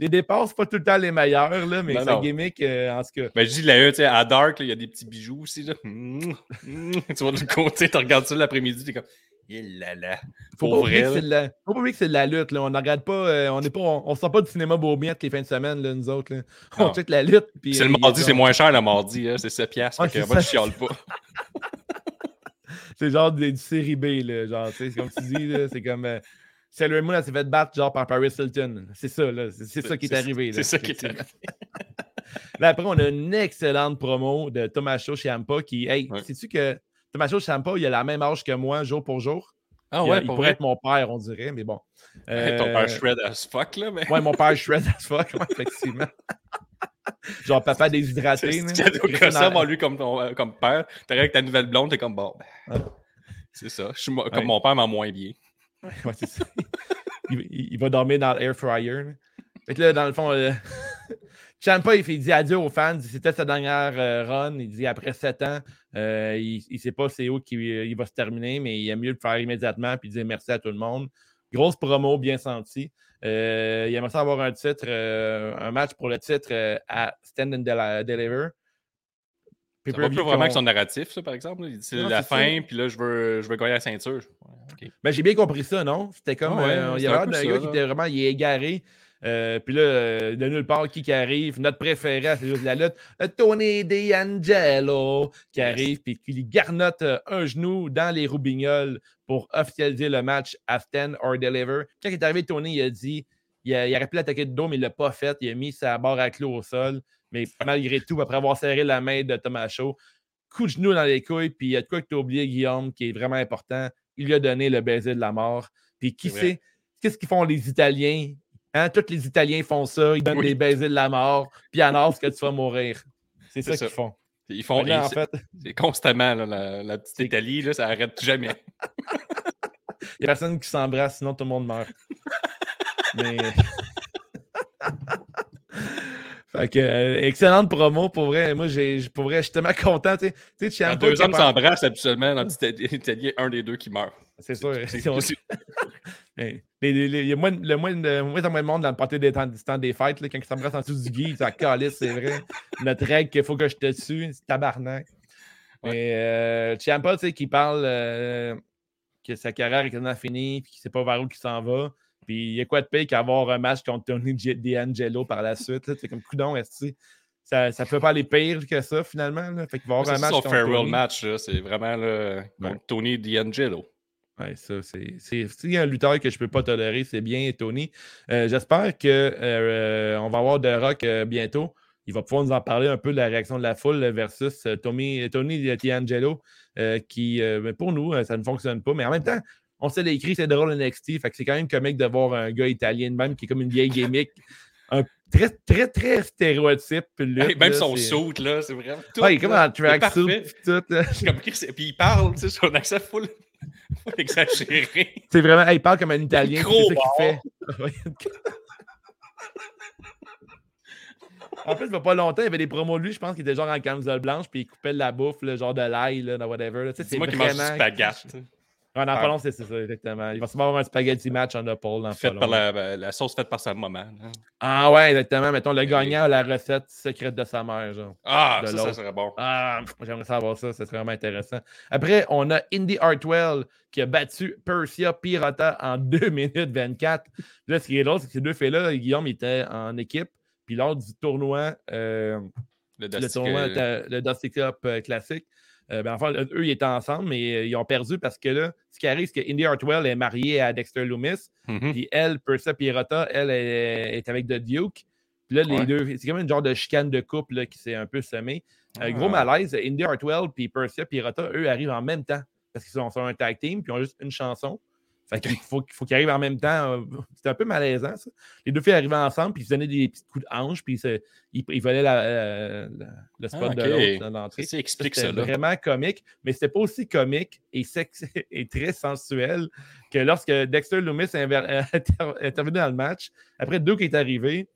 Les départs, c'est pas tout le temps les meilleurs, là, mais Non, sa gimmick, euh, en tout cas. Ben, je dis la E, tu sais, à Dark, il y a des petits bijoux aussi. Là. Tu vois, de côté, tu regardes ça l'après-midi, t'es comme. Il là là. Faut pas, oublier vrai. que c'est de la... faut pas oublier que c'est de la lutte. Là. On ne regarde pas, euh, on n'est pas, on, on sort pas du cinéma Beaumiette les fins de semaine, là, nous autres. Là. On check la lutte. puis, C'est le euh, mardi, il- c'est moins cher le mardi, hein, c'est 7 piastres. C'est va, tu chiales pas. C'est genre du série B, là, genre, tu sais, c'est comme tu dis, c'est comme... Euh, Sailor Moon, elle s'est fait battre, genre, par Paris Hilton. C'est ça, là, c'est ça qui est, arrivé. C'est ça qui est arrivé. Là, après, on a une excellente promo de Tommaso Ciampa qui, hey, Ouais. sais-tu que Tommaso Ciampa, il a la même âge que moi, jour pour jour? Ah il, ouais, il pour pourrait vrai? être mon père, on dirait, mais bon. Ton Euh, père shred as fuck, là, mais. Ouais, mon père shred as fuck, ouais, effectivement. genre papa déshydraté. C'est ça, moi, lui, comme, ton, euh, comme père. T'arrives avec ta nouvelle blonde, t'es comme bon. ben. C'est ça. Je suis Ouais. comme mon père, en moins bien. Ouais, c'est ça. il, va dormir dans l'air fryer. Fait que là, dans le fond, euh, Ciampa, il, dit adieu aux fans. C'était sa dernière euh, run. Il dit après sept ans, euh, il ne sait pas c'est où qu'il il va se terminer, mais il aime mieux le faire immédiatement puis dire merci à tout le monde. Grosse promo, bien sentie. Euh, il aimerait ça avoir un titre, euh, un match pour le titre euh, à Stand and Del- Deliver. Ça va plus vraiment avec son narratif, ça, par exemple. là. Il dit c'est la fin, puis là, je veux, je veux gagner la ceinture. Ok. Ben, j'ai bien compris ça, non? C'était comme. Ouais, euh, il y avait un gars qui était vraiment il est égaré. Euh, puis là, euh, de nulle part, qui, qui arrive? Notre préféré, c'est juste la lutte. Tony D'Angelo qui arrive puis qui euh, un genou dans les roubignoles pour officialiser le match à Stand or Deliver. Quand il est arrivé, Tony, il a dit il, a- il aurait pu l'attaquer de dos, mais il ne l'a pas fait. Il a mis sa barre à clous au sol. Mais malgré tout, après avoir serré la main de Thomas Shaw, coup de genou dans les couilles, puis il y a de quoi que tu as oublié, Guillaume, qui est vraiment important. Il lui a donné le baiser de la mort. Puis qui sait, qu'est-ce qu'ils font les Italiens? Hein? Tous les Italiens font ça, ils donnent Oui. des baisers de la mort, puis annoncent que tu vas mourir. C'est ça, C'est ça. qu'ils font. Ils font. Et en c'est- fait, C'est constamment, là, la, la petite Italie, là, ça arrête jamais. il n'y a personne qui s'embrasse, sinon tout le monde meurt. Mais. fait que, euh, excellente promo, pour vrai. Moi, j'ai, pour vrai, je suis tellement content. Tu sais, tu sais, deux hommes s'embrassent, habituellement, dans le petit Italien, un des deux qui meurt. C'est sûr. Les- les- les- Il y a moins, le moins, de, moins en moins de monde dans le party des temps, du temps des fêtes. Là, quand ils s'embrassent en dessous du gui, ça calisse, c'est vrai. Notre règle qu'il faut que je te tue, c'est tabarnak. Mais euh, Ciampa, tu sais, qui parle euh, que sa carrière est quasiment finie, puis qu'il sait pas vers où il s'en va. Puis il y a quoi de pire qu'avoir un match contre Tony D'Angelo par la suite. C'est comme coudon, est-ce ça ne peut pas aller pire que ça finalement. Là. Fait qu'il va avoir un match son farewell match, c'est vraiment là, contre Ouais. Tony D'Angelo. Ouais, ça, c'est. a un lutteur que je ne peux pas tolérer, c'est bien Tony. Euh, J'espère qu'on va avoir de Rock euh, bientôt. Il va pouvoir nous en parler un peu de la réaction de la foule versus euh, Tommy, Tony D'Angelo, euh, qui, euh, ben, pour nous, euh, ça ne fonctionne pas. Mais en même temps, on sait l'écrit, c'est drôle NXT. Fait que c'est quand même comique de voir un gars italien de même qui est comme une vieille gimmick. un très, très, très stéréotype. Hey, même là, son saut, là, c'est vraiment. Tout, Ouais, il est comme en tout, Chris, et puis il parle, tu sais, son accent full, full exagéré. C'est vraiment. hey, il parle comme un Italien. C'est ça Micro qu'il fait. Ouais. en plus, il va pas longtemps, il y avait des promos de lui, je pense qu'il était genre en camisole blanche, puis il coupait de la bouffe, là, genre de l'ail, là, dans whatever. C'est C'est moi qui mange du vraiment. Pas long, c'est ça, exactement. Il va se avoir un spaghetti match en. Dans Fait par la, ben, la sauce faite par sa maman. là. Ah ouais, exactement. Mettons le gagnant a la recette secrète de sa mère, genre. Ah, ça, serait bon. Ah, j'aimerais savoir ça, ça serait vraiment intéressant. Après, on a Indy Hartwell qui a battu Persia Pirata en 2 minutes 24. Là, ce qui est drôle, c'est que ces deux faits-là, Guillaume était en équipe. Puis lors du tournoi, euh, Le, tournoi, le Dusty Cup euh, classique, euh, ben, enfin, eux, ils étaient ensemble, mais euh, ils ont perdu parce que là, ce qui arrive, c'est que Indy Hartwell est mariée à Dexter Loomis. mhm. Puis elle, Persia Pirata, elle est, est avec The Duke. Puis là, les Ouais. deux, c'est comme une genre de chicane de couple là, qui s'est un peu semée. Euh, gros Ah. malaise, Indy Hartwell puis Persia Pirata, eux, arrivent en même temps parce qu'ils sont sur un tag team puis ils ont juste une chanson. Fait qu'il faut, qu'il faut qu'ils arrivent en même temps. euh, C'était un peu malaisant, ça. Les deux filles arrivaient ensemble, puis ils se donnaient des petits coups de hanche, puis ils, ils, ils volaient la- la- la- le spot Ah, de l'autre dans l'entrée. Ça explique C'était ça, là. vraiment comique, mais c'était pas aussi comique et, et très sensuel que lorsque Dexter Loomis inter- intervenu dans le match. Après Duke est arrivé,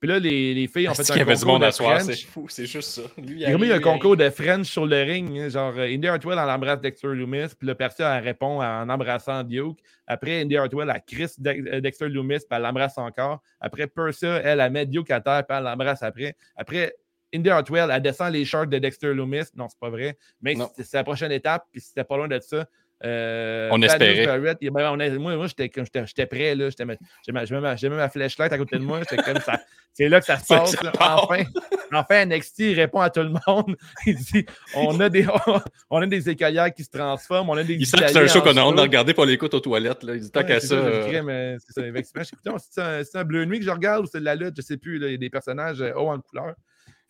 puis là, les, les filles ont fait un du concours monde de à soir? French. C'est fou, c'est juste ça. Lui, Il a remis un concours de French sur le ring. hein, Genre, euh, Indy Hartwell, elle embrasse Dexter Loomis. Puis là, Percy, elle répond en embrassant Duke. Après, Indy Hartwell, elle crisse euh, Dexter Loomis. Puis elle l'embrasse encore. Après, Percy, elle, elle met Duke à terre. Puis elle l'embrasse après. Après, Indy Hartwell, elle descend les shorts de Dexter Loomis. Non, c'est pas vrai. Mais c'est la prochaine étape. Puis c'était pas loin de ça. Euh, On espérait. Barrett, ben, on moi, moi j'étais prêt. là, j'étais J'ai ma- ma, flashlight à côté de moi. comme ça. C'est là que ça se passe. ça là. part. Enfin, enfin, NXT répond à tout le monde. Il dit on a des, on a des écolières qui se transforment. On a des Il sent que c'est un show qu'on a honte de regarder pour l'écoute aux toilettes. Là. Il dit tant Ouais, qu'à c'est ça. euh, c'est un, bleu nuit que je regarde ou c'est de la lutte, je sais plus. là, Il y a des personnages euh, hauts en couleur.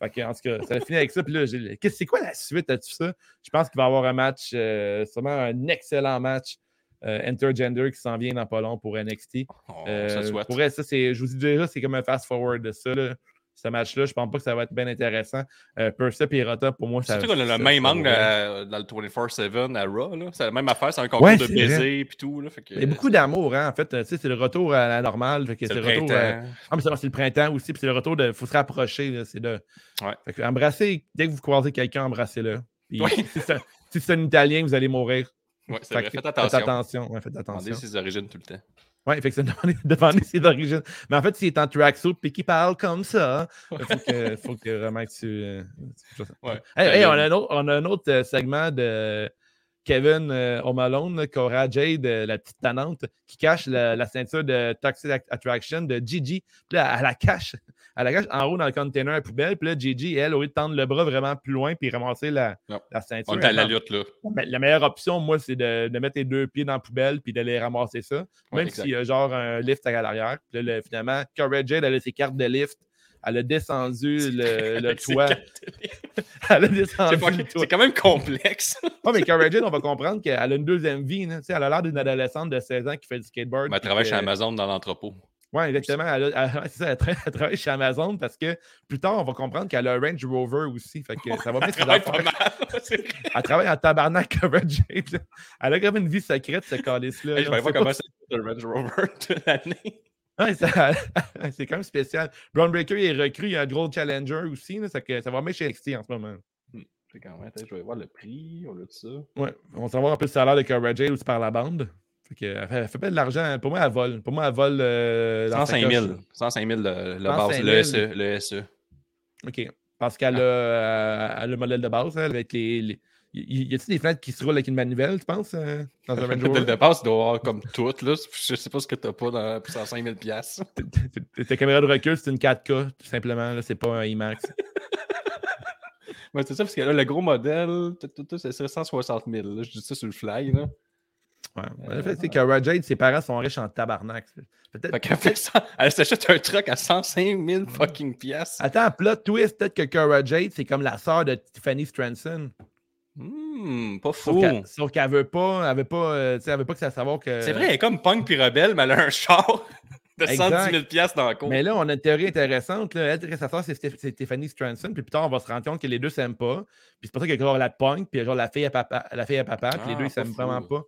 Fait que, en tout cas, ça a fini avec ça. Puis là, c'est quoi la suite à tout ça? Je pense qu'il va y avoir un match, euh, sûrement un excellent match euh, intergender qui s'en vient dans pas long pour NXT. on Euh, souhaite. pour ça, c'est, je vous dis déjà, c'est comme un fast-forward de ça. là. Ce match-là, je pense pas que ça va être bien intéressant. Euh, Percy et Rota, pour moi, ça Surtout qu'on a ça- le même ça angle euh, dans le 24-7 à Raw. C'est la même affaire, c'est un concours Ouais, de c'est baiser et tout. Là, fait que, Il y a beaucoup d'amour, hein, en fait. Sais, c'est le retour à la normale. C'est c'est le le retour. euh, printemps. Ah, mais c'est c'est le printemps aussi, puis c'est le retour de. faut se rapprocher. C'est de. Ouais. Fait que embrasser, dès que vous croisez quelqu'un, embrassez-le. Oui. Si c'est un- si c'est un Italien, vous allez mourir. Ouais, c'est Fait vrai. que Faites attention. attention. Ouais, faites Demandez attention. ses origines tout le temps. Oui, fait que c'est demander, ses origines. Mais en fait, s'il est en tracksuit et qu'il parle comme ça, il faut que, faut que vraiment tu. euh, Ouais. Hey, hey, on, a un autre, on a un autre euh, segment de Kevin euh, Home Alone, là, Cora Jade, euh, la petite tanante, qui cache la, la ceinture de Toxic At- Attraction de Gigi. Puis là, elle la cache. Elle la cache en haut dans le container à poubelle. Puis là, Gigi, elle, au lieu de tendre le bras vraiment plus loin puis ramasser la, la ceinture. On est à la lutte, là. mais la meilleure option, moi, c'est de, de mettre les deux pieds dans la poubelle puis d'aller ramasser ça. Même s'il y a genre un lift à l'arrière. Puis là, le- finalement, Cora Jade, elle a ses cartes de lift. Elle a descendu le, toit. Elle a descendu pas- le toit. c'est quand même complexe. Ouais, mais Jade, on va comprendre qu'elle a une deuxième vie. là. Elle a l'air d'une adolescente de 16 ans qui fait du skateboard. Mais elle travaille que- chez Amazon dans l'entrepôt. Oui, exactement. Elle, a- elle- ouais, c'est ça, elle tra- elle travaille chez Amazon parce que plus tard, on va comprendre qu'elle a un Range Rover aussi. Fait que ça va bien travaille pas mal. Elle travaille en tabarnak, Jade. là. Elle a quand même une vie secrète, ce calice-là. Je vais voir comment c'est le Range Rover de l'année. Ouais, c'est quand même spécial. Brown Breaker est recru, il y a un gros challenger aussi. Là, ça, va bien chez NXT en ce moment. C'est quand même, je vais voir le prix, on a tout ça. Ouais, on va un peu le salaire de Cara Jade aussi par la bande. Fait que, elle, fait, elle fait pas de l'argent. Pour moi, elle vole. Pour moi, elle vole. euh, dans sa 105 000. coche. 105 000 le, le 105 base, 000. le SE. Le SE. OK. Parce qu'elle a, le modèle de base, elle, avec les. les- Y a-t-il des fenêtres qui se roulent avec une manivelle, tu penses, euh, dans un Range Rover? départ, tu dois avoir comme tout. Là. Je sais pas ce que t'as pas dans, pour 105 000 piastres. Ta- caméra de recul, c'est une 4K, tout simplement. là, C'est pas un IMAX. Ouais, c'est ça, parce que là, le gros modèle, serait 160 000. là. Je dis ça sur le fly. Là. Ouais. En fait, c'est Cara Jade, ses parents sont riches en tabarnak. Peut-être. Qu'elle fait ça. Elle s'achète un truck à 105 000 fucking piastres. Attends, plot twist, peut-être que Cara Jade, c'est comme la sœur de Tiffany Stranson. Hmm, pas fou. sauf qu'elle veut pas, elle veut pas, euh, elle veut pas que ça savoir que. C'est vrai, elle est comme punk puis rebelle, mais elle a un char de Exact. 110 000 piastres dans le cours. Mais là, on a une théorie intéressante. Là. Elle, que sa sœur, c'est Stéph- c'est Tiffany Stranson. Puis plus tard, on va se rendre compte que les deux s'aiment pas. Puis c'est pour ça qu'il y a genre la punk, puis genre la fille à papa, la fille à papa, puis les Ah, deux, ils s'aiment vraiment pas.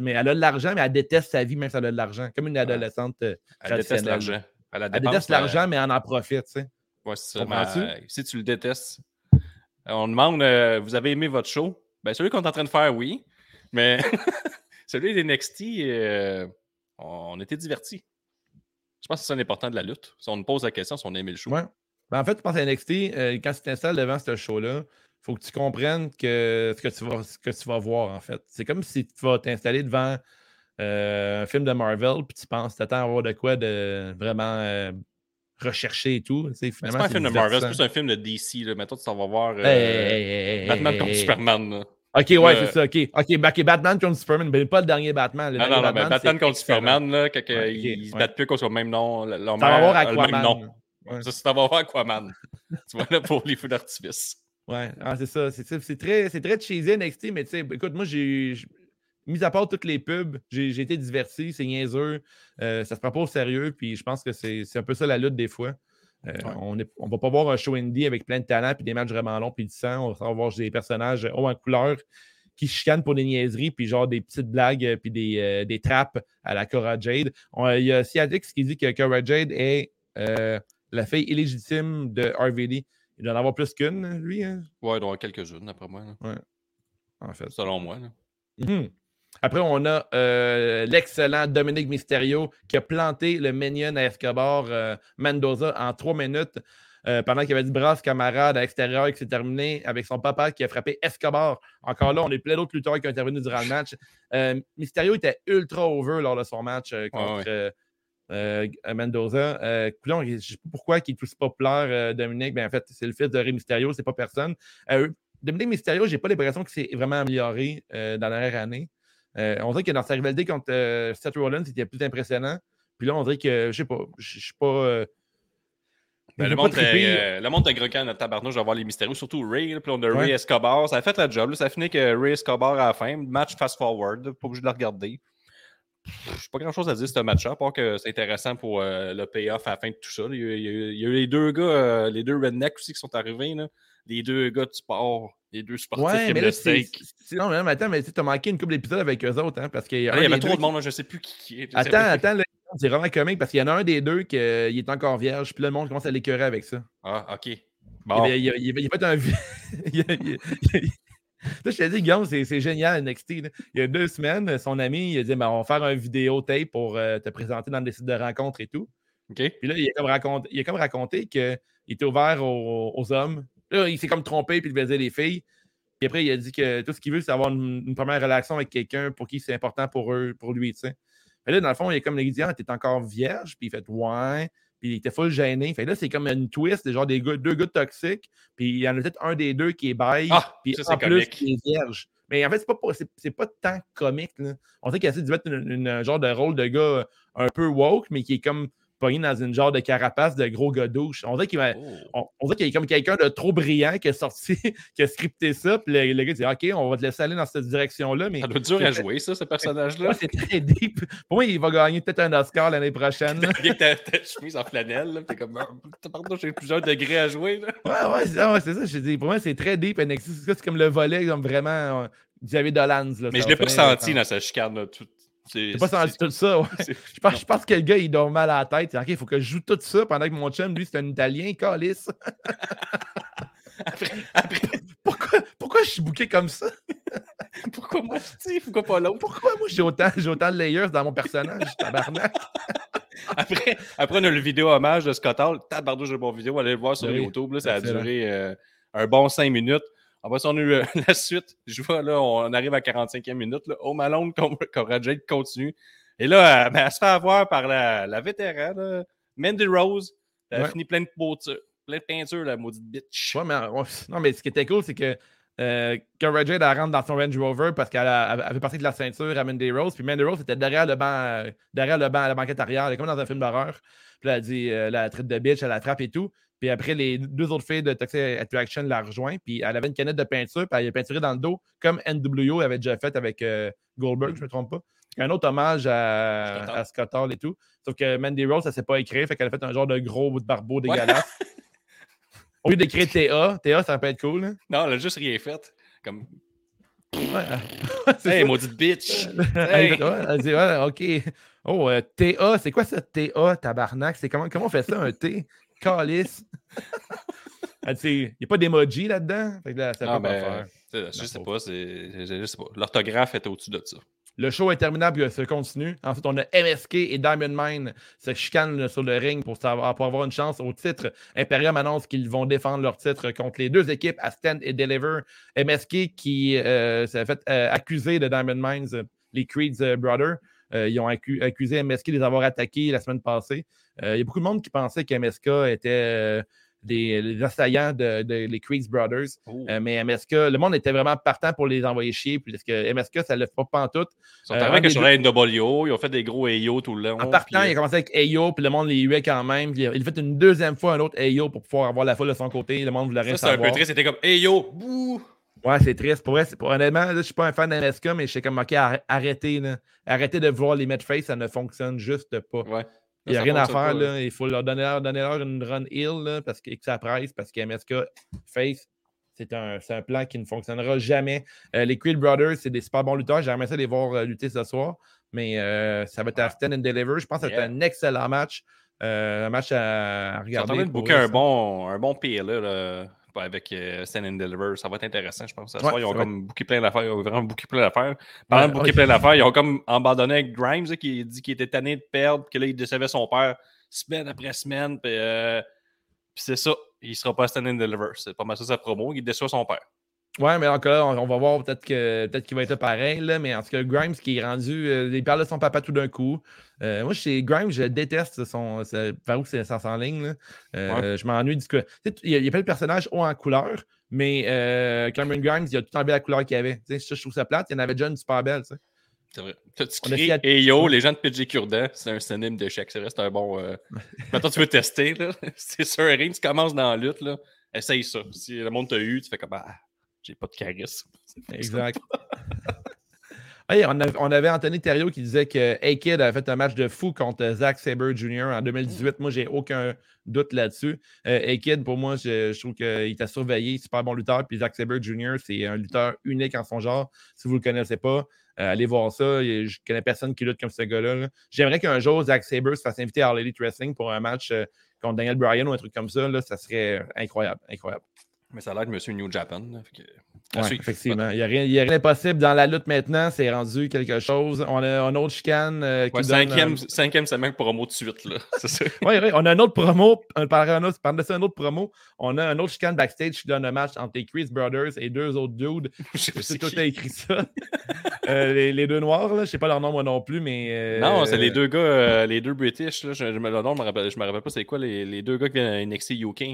Mais elle a de l'argent, mais elle déteste sa vie, même si elle a de l'argent. Comme une adolescente euh, Elle déteste l'argent. Elle, déteste euh, l'argent, mais elle en profite, tu sais. Ouais, c'est ça. mais, euh, si tu le détestes, euh, on demande euh, vous avez aimé votre show? Ben, Celui qu'on est en train de faire, oui. Mais celui d'NXT, euh, on était divertis. Je pense que c'est ça l'important de la lutte. Si on nous pose la question, si on a aimé le show. Ouais. Ben, en fait, je pense à NXT, euh, quand tu t'installes devant ce show-là, il faut que tu comprennes que, ce, que tu vas, ce que tu vas voir, en fait. C'est comme si tu vas t'installer devant euh, un film de Marvel, puis tu penses, t'attends à voir de quoi de vraiment euh, recherché et tout. tu Mais c'est pas un film de Marvel, c'est plus un film de DC. Là. Mettons, tu t'en vas voir Hey, hey, hey, hey, Batman contre. Superman. Là. Ok, ouais, Le- c'est ça. Ok, ok, bah, Batman contre Superman, mais pas le dernier Batman. Le Non, dernier non, non, mais Batman contre excellent. Superman, là, quand Ouais, ils, se ouais. battent plus contre le même nom. Leur Ça va mère voir a le même Aquaman. nom. Ouais. Ça, c'est ça va voir Aquaman. tu vois, là, pour les feux d'artifice. Ouais, ah, c'est ça. C'est, très, c'est très cheesy NXT, mais tu sais, écoute, moi, j'ai. mis à part toutes les pubs, j'ai j'ai été diverti, c'est niaiseux, euh, ça se prend pas au sérieux, puis je pense que c'est c'est un peu ça la lutte des fois. Euh, on ne va pas voir un show indie avec plein de talent, puis des matchs vraiment longs, puis du sang. On va voir des personnages hauts en couleur qui chicanent pour des niaiseries, puis genre des petites blagues, euh, puis des, euh, des trappes à la Cora Jade. Il y a Ciadix qui dit que Cora Jade est euh, la fille illégitime de RVD. Il doit en avoir plus qu'une, lui, hein, Ouais, il doit en avoir quelques-unes, d'après moi. en fait. Selon moi. là. Mhm. Après, on a euh, l'excellent Dominique Mysterio qui a planté le minion à Escobar euh, Mendoza en trois minutes euh, pendant qu'il y avait du brasse camarade à l'extérieur qui s'est terminé avec son papa qui a frappé Escobar. Encore là, on est plein d'autres lutteurs qui ont intervenu durant le match. Mysterio était ultra over lors de son match euh, contre ouais. euh, Mendoza. Euh, coudonc, je ne sais pas pourquoi il est aussi populaire, euh, Dominique. Ben, en fait, c'est le fils de Rey Mysterio, c'est pas personne. Dominique Mysterio, j'ai pas l'impression qu'il s'est vraiment amélioré dans la dernière année. Euh, on dirait que dans sa rivalité contre Seth Rollins, c'était plus impressionnant. Puis là, on dirait que, je sais pas, je suis pas. euh, Ben, le, monde euh, le monde était croquant notre tabarnouche de voir les mystérieux, surtout Ray. là, Puis on a Ouais. Ray Escobar. Ça a fait la job. là. Ça a fini que Ray Escobar à la fin. Match fast-forward. Pas obligé de le regarder. Je n'ai pas grand-chose à dire de ce match-là, à part que c'est intéressant pour euh, le payoff à la fin de tout ça. Il y a, il y a eu- il y a eu les deux gars, euh, les deux rednecks aussi qui sont arrivés. là. Les deux gars de sport, les deux sportifs qui Ouais, aiment mais le steak. Non, mais attends, mais tu as manqué une couple d'épisodes avec eux autres, hein, parce qu'il y, a Ah, Il y avait trop de monde, là, je ne sais plus qui, qui est. Attends, attends, là, c'est vraiment comique parce qu'il y en a un des deux qui euh, il est encore vierge, puis là, le monde commence à l'écœurer avec ça. Ah, ok. Il, Bon. il, a- il, il a fait un. il il il Là, je te dis, Guillaume, c'est génial, NXT. là. Il y a deux semaines, son ami, il a dit ben, on va faire un vidéo tape pour euh, te présenter dans des sites de rencontres et tout. OK. Puis là, il a comme raconté, il a comme raconté qu'il était ouvert aux, aux hommes. Là, il s'est comme trompé, puis il faisait les filles. Puis après, il a dit que tout ce qu'il veut, c'est avoir une, une première relation avec quelqu'un pour qui c'est important pour eux, pour lui, tu sais. Mais là, dans le fond, il est comme il dit, ah, t'es encore vierge, puis il fait ouais. Puis il était full gêné. Fait là, c'est comme une twist, genre des gars, deux gars toxiques, puis il y en a peut-être un des deux qui est bail, Ah, puis ça, en plus, comique. qui est vierge. Mais en fait, c'est pas, pas- c'est, c'est pas tant comique. Là. On sait qu'il essaie de mettre un genre de rôle de gars un peu woke, mais qui est comme pogné dans une genre de carapace de gros gars douche. On dirait qu'il Oh. on, y a comme quelqu'un de trop brillant qui a sorti, qui a scripté ça, puis le, le gars dit OK, on va te laisser aller dans cette direction-là. Mais Ça doit être dur à jouer, ça, ce personnage-là. c'est très deep. Pour moi, il va gagner peut-être un Oscar l'année prochaine. là. Avec ta, chemise en flanelle, là, t'es comme, Ah, pardon, j'ai plusieurs degrés à jouer. Là. Ouais, ouais, c'est ah ouais, ça. Je dis, pour moi, c'est très deep. NXT. C'est comme le volet, comme vraiment euh, Xavier Dolan. Là, Mais je l'ai va pas senti euh, dans sa chicane. Là, tout, c'est, J'ai pas senti tout ça. ouais. Je pense, je pense que le gars, il dort mal à la tête. OK, il faut que je joue tout ça pendant que mon chum, lui, c'est un Italien, calice. Après, après, Pourquoi, pourquoi je suis bouqué comme ça? pourquoi moi je pourquoi pas l'autre? Pourquoi moi, j'ai autant, j'ai autant de layers dans mon personnage, tabarnak? Après, après, on a le vidéo hommage de Scott Hall. Tabardo, j'ai une bonne vidéo. Allez le voir sur Oui, YouTube. Là, ça a duré euh, un bon 5 minutes. Après ça, on a eu euh, la suite. Je vois, là, on arrive à 45e minute. Là. Home Alone, Cobra Jade continue. Et là, elle, ben, elle se fait avoir par la, la vétéran, là, Mandy Rose. Elle a fini plein de peinture, plein de peinture, la maudite bitch. Ouais, mais, ouais, non, mais ce qui était cool, c'est que euh, Jade, elle rentre dans son Range Rover parce qu'elle avait parti de la ceinture à Mandy Rose. Puis Mandy Rose était derrière le banc, euh, derrière le banc, à la banquette arrière, elle est comme dans un film d'horreur. Puis là, elle dit, euh, la traite de bitch, elle la frappe et tout. Puis après, les deux autres filles de Toxic Attraction la rejoint. Puis elle avait une canette de peinture, puis elle a peinturé dans le dos, comme NWO avait déjà fait avec euh, Goldberg, je ne me trompe pas. Un autre hommage à, Scott Hall. à Scott Hall et tout. Sauf que Mandy Rose, ça ne s'est pas écrit, fait qu'elle a fait un genre de gros bout de barbeau dégueulasse. Au lieu d'écrire TA, TA, ça peut être cool. hein. Non, elle a juste rien fait. Comme, hey, maudite bitch. Elle Hey. ouais, elle dit, ouais, OK. Oh, euh, TA, c'est quoi ça, TA, tabarnak? C'est comment, comment on fait ça, un T? Calice. Elle dit, il n'y a pas d'emoji là-dedans? Fait que là, ça Ah, peut pas ben, faire. je sais pas, c'est, je, je sais pas. L'orthographe est au-dessus de ça. Le show est terminable, puis ça continue. Ensuite, on a MSK et Diamond Mine se chicanent sur le ring pour, savoir, pour avoir une chance au titre. Imperium annonce qu'ils vont défendre leur titre contre les deux équipes à Stand et Deliver. MSK qui euh, s'est fait euh, accuser de Diamond Mines, euh, les Creeds euh, Brothers. Euh, ils ont accu- accusé MSK de les avoir attaqués la semaine passée. Euh, Il y a beaucoup de monde qui pensait que MSK était euh, des, les assaillants de, de- les Creeds Brothers. Euh, mais MSK, le monde était vraiment partant pour les envoyer chier. Puis parce que MSK, ça ne fait pas pantoute. Ils sont euh, arrivés des sur la NWO, ils ont fait des gros AO tout le long. En partant, puis, il a commencé avec Ayo, puis le monde les huait quand même. Puis il a fait une deuxième fois un autre Ayo pour pouvoir avoir la foule de son côté. Le monde voulait rien ça, c'est un peu triste. C'était comme yo, bouh! Ouais, c'est triste. Pour vrai, pour, honnêtement, là, je suis pas un fan d'MSK, mais je suis comme, OK, arr- arrêtez. Là. Arrêtez de vouloir les mettre face, ça ne fonctionne juste pas. Ouais. Il n'y a rien à faire. pas, Là. Il faut leur donner, leur donner leur une run heal là, parce que, que ça presse, parce que MSK face, c'est un, un plan qui ne fonctionnera jamais. Euh, les Creed Brothers, c'est des super bons lutteurs. J'aimerais ça les voir euh, lutter ce soir, mais euh, ça va être à Stand and Deliver. Je pense que c'est Yeah. un excellent match. Un match à, en regarder. train de booker un bon, un bon là, avec euh, Stand and Deliver. Ça va être intéressant, je pense. Ce Ouais, soir, ils ont ça comme booké plein d'affaires. Ils ont vraiment booké plein d'affaires. Pendant Ouais, plein d'affaires, ils ont comme abandonné avec Grimes là, qui dit qu'il était tanné de perdre, que là, il décevait son père semaine après semaine. Puis, euh, c'est ça. Il sera pas à Stand and Deliver. C'est pas mal ça sa promo. Il déçoit son père. Ouais, mais encore là, on, on va voir peut-être que peut-être qu'il va être pareil, là, mais en tout cas, Grimes qui est rendu. euh, il parle de son papa tout d'un coup. Euh, moi, chez Grimes, je déteste son. Par où c'est ça s'enligne. là. Euh, Je m'ennuie du coup. Tu sais, Il y, a, il y a plein de personnages hauts en couleur, mais euh, Cameron Grimes, il a tout enlevé la couleur qu'il y avait. Tu sais, ça, je trouve ça plate. Il y en avait déjà une super belle. tu sais. C'est vrai. Tu tu On a cries, essayé à- et yo, les gens de PG Cure-Dent, c'est un synonyme d'échec. C'est vrai, c'est un bon. euh, Maintenant, tu veux tester, là. C'est sur un ring, tu commences dans la lutte, là. Essaye ça. Si le monde t'a eu, tu fais comme, ah, j'ai pas de charisme. Exact. Hey, on, avait Anthony Thériault qui disait que A-Kid avait fait un match de fou contre Zack Sabre Jr. en 2018. Moi, j'ai aucun doute là-dessus. Euh, A-Kid, pour moi, je, je trouve qu'il t'a surveillé, super bon lutteur. Puis Zack Sabre Jr., c'est un lutteur unique en son genre. Si vous ne le connaissez pas, euh, allez voir ça. Je connais personne qui lutte comme ce gars-là. là. J'aimerais qu'un jour, Zack Sabre se fasse inviter à All Elite Wrestling pour un match euh, contre Daniel Bryan ou un truc comme ça. Là, ça serait incroyable. Incroyable. Mais ça a l'air de Monsieur New Japan. là, fait que- à Ouais, suivre. effectivement. Il n'y a, rien- d'impossible dans la lutte maintenant. C'est rendu quelque chose. On a un autre chicane euh, qui Ouais, donne, cinquième, euh, cinquième semaine promo de suite. Oui, oui, on a un autre promo. Parle un autre, de ça, un autre promo. On a un autre chicane backstage qui donne un match entre les Chris Brothers et deux autres dudes. Je sais Je sais tout a écrit ça. Euh, les, les deux noirs, là, je ne sais pas leur nom moi non plus, mais. euh, Non, c'est les deux gars, les deux British. Là, je, je me, le nom, je me rappelle, je me rappelle pas c'est quoi, les, les deux gars qui viennent à NXT UK.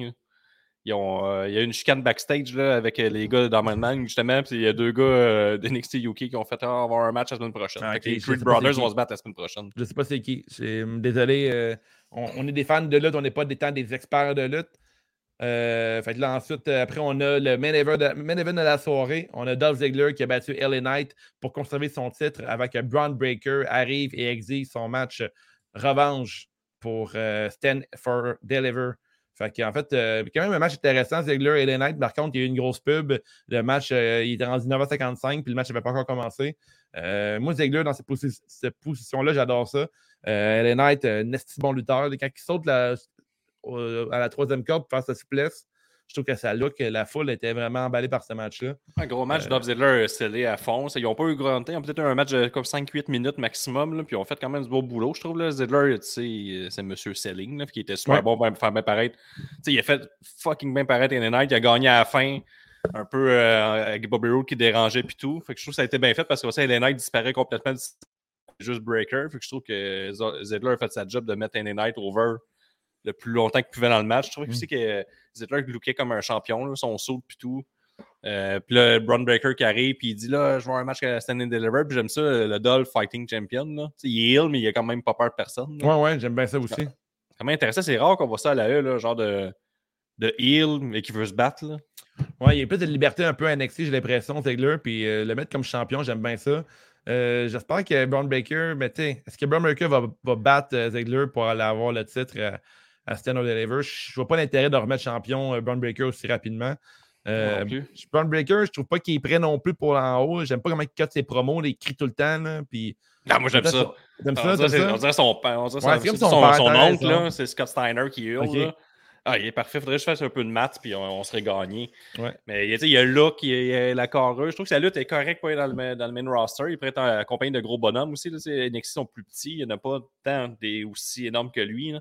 Euh, il y a une chicane backstage là, avec euh, les gars d'Armand Man, justement. Puis il y a deux gars euh, de NXT UK qui ont fait ah, avoir un match la semaine prochaine. Ah, les Creed Brothers vont se battre la semaine prochaine. Je ne sais pas c'est qui. C'est- Désolé. euh, on, on est des fans de lutte, on n'est pas des temps des experts de lutte. Fait là, ensuite, après, on a le main event, de, main event de la soirée. On a Dolph Ziggler qui a battu LA Knight pour conserver son titre avec Braun Breaker arrive et exige son match revanche pour Stand for Deliver. Fait qu'en fait, euh, quand même un match intéressant, Ziggler et Knight. Par contre, il y a eu une grosse pub. Le match, euh, il était rendu 9h55, puis le match n'avait pas encore commencé. Euh, moi, Ziggler, dans cette, posi- cette position-là, j'adore ça. Euh, Knight, un bon lutteur. Quand il saute à la troisième corde pour faire sa souplesse, je trouve que ça look, la foule était vraiment emballée par ce match-là. Un gros match, Euh, Dolph Ziggler scellé à fond. Ils n'ont pas eu grand temps. Ils ont peut-être eu un match de comme 5-8 minutes maximum. Là, puis ils ont fait quand même du beau boulot, je trouve. Là. Tu sais, c'est Monsieur Selling, là, qui était super Ouais. bon pour faire bien paraître. Il a fait fucking bien paraître in night. Il a gagné à la fin. Un peu euh, avec Bobby Roode qui dérangeait puis tout. Fait que je trouve que ça a été bien fait parce que ça, Knight disparaît complètement. du- Juste breaker. Fait que je trouve que Z- Ziggler a fait sa job de mettre LA Knight over le plus longtemps qu'il pouvait dans le match. Je trouvais Mm. aussi que Ziggler lookait comme un champion, là, son saut puis tout. Euh, puis là, Braun Breaker qui arrive, puis il dit là, je veux un match à Stand and Deliver. Puis j'aime ça, le Dolph Fighting Champion. Là. Il est heal, mais il a quand même pas peur de personne. là. Ouais, ouais, j'aime bien ça aussi. C'est quand même intéressant. C'est rare qu'on voit ça à la E, là, genre de, de heal, mais qui veut se battre. Là. Ouais, il y a plus de liberté un peu NXT, j'ai l'impression, Ziggler. Puis euh, le mettre comme champion, j'aime bien ça. Euh, J'espère que Braun Breaker, mais tu sais, est-ce que Braun Breaker va, va battre euh, Ziggler pour aller avoir le titre euh, à Stand or Deliver? Je vois pas l'intérêt de remettre champion euh, Braun Breaker aussi rapidement. Euh, Non. Braun Breaker, je trouve pas qu'il est prêt non plus pour en haut. J'aime pas comment il cut ses promos, il crie tout le temps. Là, puis... Ah, moi, j'aime ça. On ça, dirait, t'aimes c'est- ça? on dirait son père. On dirait Ouais, son- oncle, c'est Scott Steiner qui hurle. Là. Ah, il est parfait. Faudrait que je fasse un peu de maths, puis on, on serait gagné. Ouais. Mais il y a le look, il y a la carreuse. Je trouve que sa lutte est correcte pour être dans le, ma- dans le main roster. Il pourrait être en- accompagné de gros bonhommes aussi. Là. Les NXT sont plus petits. Il n'y en a pas tant des aussi énormes que lui. là.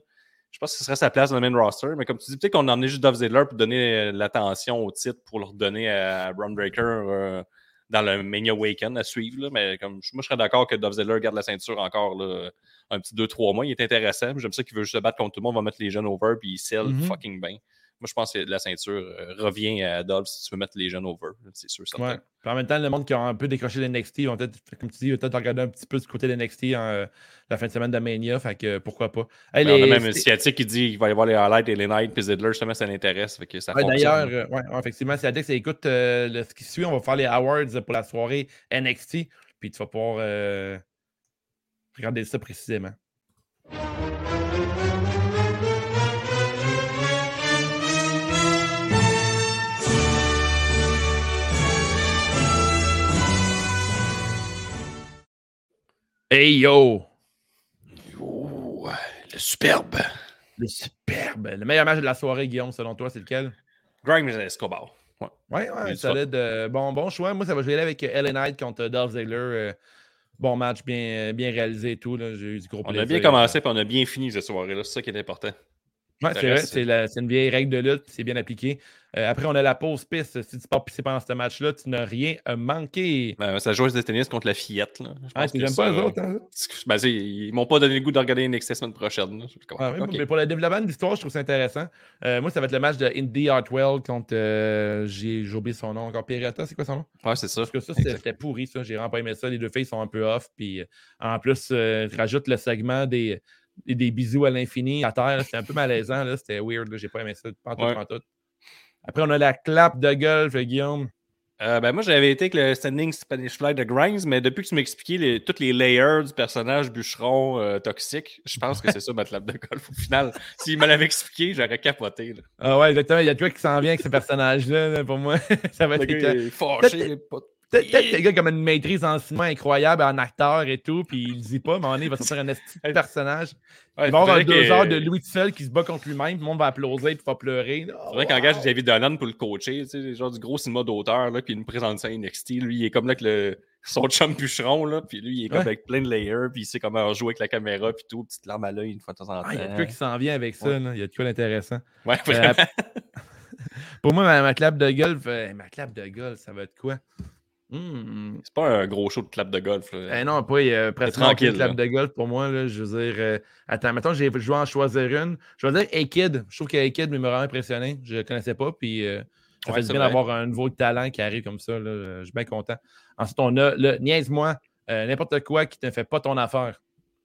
Je pense que ce serait sa place dans le main roster. Mais comme tu dis, peut-être qu'on a emmené juste Dolph Ziggler pour donner euh, l'attention au titre pour le redonner à Braun Breaker euh, dans le Mania Weekend à suivre. là. Mais comme, moi, je serais d'accord que Dolph Ziggler garde la ceinture encore là, un petit 2-3 mois. Il est intéressant. J'aime ça qu'il veut juste se battre contre tout le monde. On va mettre les jeunes over puis il sell Mhm. fucking bien. Moi, je pense que la ceinture euh, revient à Dolph si tu veux mettre les jeunes over. C'est sûr, ça. Ouais. Puis en même temps, le monde qui a un peu décroché de NXT, ils vont peut-être, comme tu dis, peut-être regarder un petit peu du côté de NXT en, euh, la fin de semaine de Mania. Fait que pourquoi pas. Hey, Ben, on a les- même un c'est- sciatique qui dit qu'il va y avoir les highlights et les nights, puis Zidler, justement, ça l'intéresse. Fait que ça Ouais. D'ailleurs, euh, ouais, effectivement, c'est Adex, écoute euh, le- ce qui suit, on va faire les awards pour la soirée NXT, puis tu vas pouvoir euh, regarder ça précisément. Hey yo! Oh, le superbe. Le superbe! Le meilleur match de la soirée, Guillaume, selon toi, c'est lequel? Grimes et Escobar. Ouais. Ouais, ouais, solide. euh, bon, bon choix. Moi, ça va jouer avec Ellen Knight contre Dolph Ziggler. euh, bon match, bien, bien réalisé et tout. J'ai eu du gros On plaisir. a bien commencé, puis on a bien fini cette soirée-là. C'est ça qui est important. C'est vrai, c'est la- c'est une vieille règle de lutte, c'est bien appliqué. Euh, après, on a la pause piste. Si tu pars pisser pendant ce match-là, tu n'as rien à manquer. Ben, ça joue de tennis contre la fillette. Là. Je Ah, pense tu que n'aimes ça, pas les là, autres, hein? Ben, ils m'ont pas donné le goût de regarder NXT semaine prochaine. Ouais, mais- pour le développement de l'histoire, je trouve ça intéressant. Euh, moi, ça va être le match de Indy Hartwell contre. euh, j'ai j'ai oublié son nom encore. Pirata, c'est quoi son nom? Ouais, c'est ça. Parce que ça, c'était c'était pourri, ça. J'ai vraiment pas aimé ça. Les deux filles sont un peu off. Puis euh, en plus, rajoute le segment des, des, des bisous à l'infini à terre. C'était un peu malaisant. là. C'était weird. J'ai pas aimé ça. Ouais. Après, on a la clap de golf, Guillaume. Euh, ben, moi, j'avais été avec le standing Spanish Fly de Grimes, mais depuis que tu m'as expliqué les, layers du personnage bûcheron euh, toxique, je pense que c'est ça ma clap de golf. Au final, s'il me l'avait expliqué, j'aurais capoté. Là. Ah ouais, exactement. Il y a quoi qui s'en vient avec ce personnage-là. là, pour moi, ça va être gars, écœurant. Est Peut-être que le gars comme une maîtrise en cinéma incroyable, en acteur et tout, puis il le dit pas, mais moment donné, il va sortir un de personnage. Ouais, il va avoir deux que- heures de Louis Tussel qui se bat contre lui-même, tout le monde va applaudir puis va pleurer. Oh, faudrait qu'il engage David Dolan pour le coacher, tu sais, genre du gros cinéma d'auteur, là, puis il nous présente ça à NXT. Lui, il est comme là avec le, son chum bûcheron, là, puis lui, il est comme Ouais. avec plein de layers, puis il sait comment jouer avec la caméra, puis tout, petite larme à l'œil une fois de temps en temps. Ah, il y a de quoi qui s'en vient avec ça. Ouais. là. Il y a de quoi d'intéressant. Ouais, Euh. Pour moi, ma, ma clap de euh, ma clap de golf, ça va être quoi? Hmm. C'est pas un gros show de clap de golf. Là. Eh non, pas euh, presque tranquille, clap de golf pour moi. Là, je veux dire, euh, attends, mettons, j'ai joué en choisir une. Je vais dire A-Kid. Je trouve que A-Kid m'a vraiment impressionné. Je ne le connaissais pas. Puis euh, ça Ouais, fait bien d'avoir un nouveau talent qui arrive comme ça. là. Je suis bien content. Ensuite, on a le niaise-moi, euh, n'importe quoi qui ne fait pas ton affaire.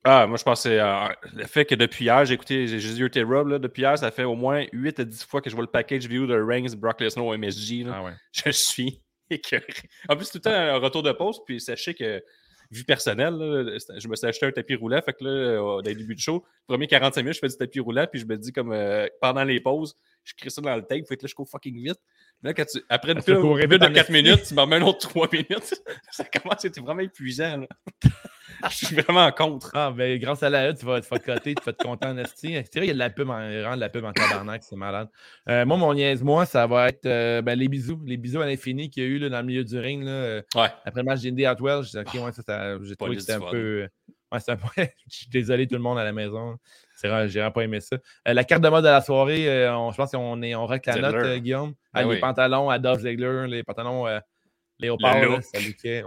Ah, moi, je pense que c'est euh, le fait que depuis hier, j'ai écouté j'ai Jésus et Rob, là, depuis hier, ça fait au moins 8 à 10 fois que je vois le package vidéo de Reigns, Brock Lesnar MSG. là. Ah ouais. Je suis. En plus, tout le temps, un retour de pause, puis sachez que, vie personnelle, là, je me suis acheté un tapis roulant, fait que là, euh, dans les débuts de show, les premiers 45 minutes, je fais du tapis roulant, puis je me dis comme, euh, pendant les pauses, je crée ça dans le tape, fait que là, je cours fucking vite. Là, quand tu, après une pub, de en 4 esti. minutes, tu m'en remets un autre 3 minutes. ça commence à être vraiment épuisant. je suis vraiment contre. Ah, ben, grâce à la E, tu vas, te coter, tu vas être content en esti. C'est vrai, il y a de la pub en, il rend de la pub en tabarnak, c'est malade. Euh, moi, mon niaise-moi, ça va être euh, ben, les bisous. Les bisous à l'infini qu'il y a eu là, dans le milieu du ring. Là, euh, Ouais. Après le match d'Indy Hartwell, j'ai dit, OK, ouais, ça, ça- j'ai trouvé que c'était un fun. peu. Ouais, c'est un peu. je suis désolé, tout le monde à la maison. C'est vrai, j'ai vraiment pas aimé ça. La carte de mode de la soirée, on- je pense qu'on est, on la note, Guillaume. Ah, les oui. pantalons à Dolph Ziggler, les pantalons léopard, Le là, ça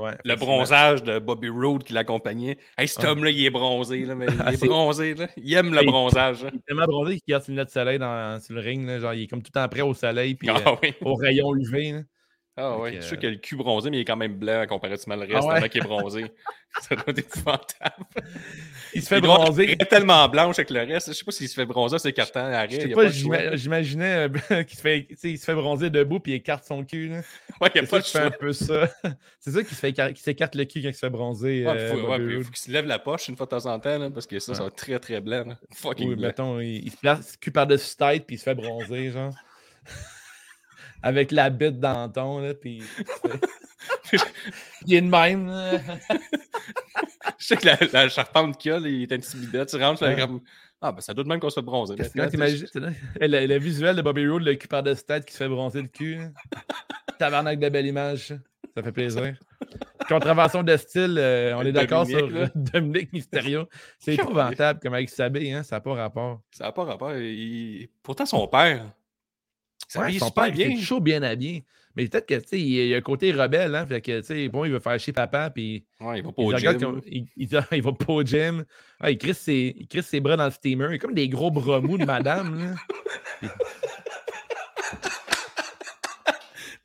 ouais, Le bronzage de Bobby Roode qui l'accompagnait. Hey, cet homme-là, il est bronzé. Là, mais il Ah, est bronzé. Là. Il aime le bronzage. là. Il est tellement bronzé qu'il garde ses lunettes de soleil dans, sur le ring. là, genre, il est comme tout le temps prêt au soleil puis euh, Ah oui. au rayon UV. Ah oui. Je suis sûr qu'il a le cul bronzé, mais il est quand même blanc comparativement au reste. Ah ouais? tellement qu'il est bronzé. ça doit être épouvantable. Il se fait Il bronzer. être tellement blanche avec le reste. Je sais pas s'il se fait bronzer, c'est carton à il le j'imaginais euh, qu'il se, fait- il se bronzer debout puis il écarte son cul. là. Ouais, il n'y a pas le choix. un peu ça. C'est ça qui se fait écar- qui s'écarte le cul quand il se fait bronzer. Ouais, euh, faut, ouais, puis il faut qu'il se lève la poche une fois de temps en temps, là, parce que ça, ça va être très très blanc. là. Fucking Oui, blanc. mettons, il, il se place cul par-dessus tête puis il se fait bronzer, genre. Avec la bite dans le menton, là, puis... il est de même, là. Je sais que la, la charpente qu'il a, là, il est intimidant. Tu rentres, Ouais. comme. Ah, ben ça doit de même qu'on se c'est là, Le, visuel de Bobby Roode, le cul par-dessus tête qui se fait bronzer le cul. Tabarnak de belle image, ça. Fait plaisir. Contravention de style, euh, on est d'accord sur Dominique, là. Dominique Mysterio. C'est épouvantable comment il s'habille, hein? ça n'a pas rapport. Ça n'a pas rapport. il- Pourtant, son père. Ça Ouais, son père, il bien. fait chaud bien habillé. Mais peut-être que, il y a un côté rebelle, hein? Fait que, bon, il veut faire chier papa, puis Ouais, il va pas il, au gym. il, il- il va pas au gym. Ah, il, crisse ses, il crisse ses bras dans le steamer. Il a comme des gros bras mous de madame, là.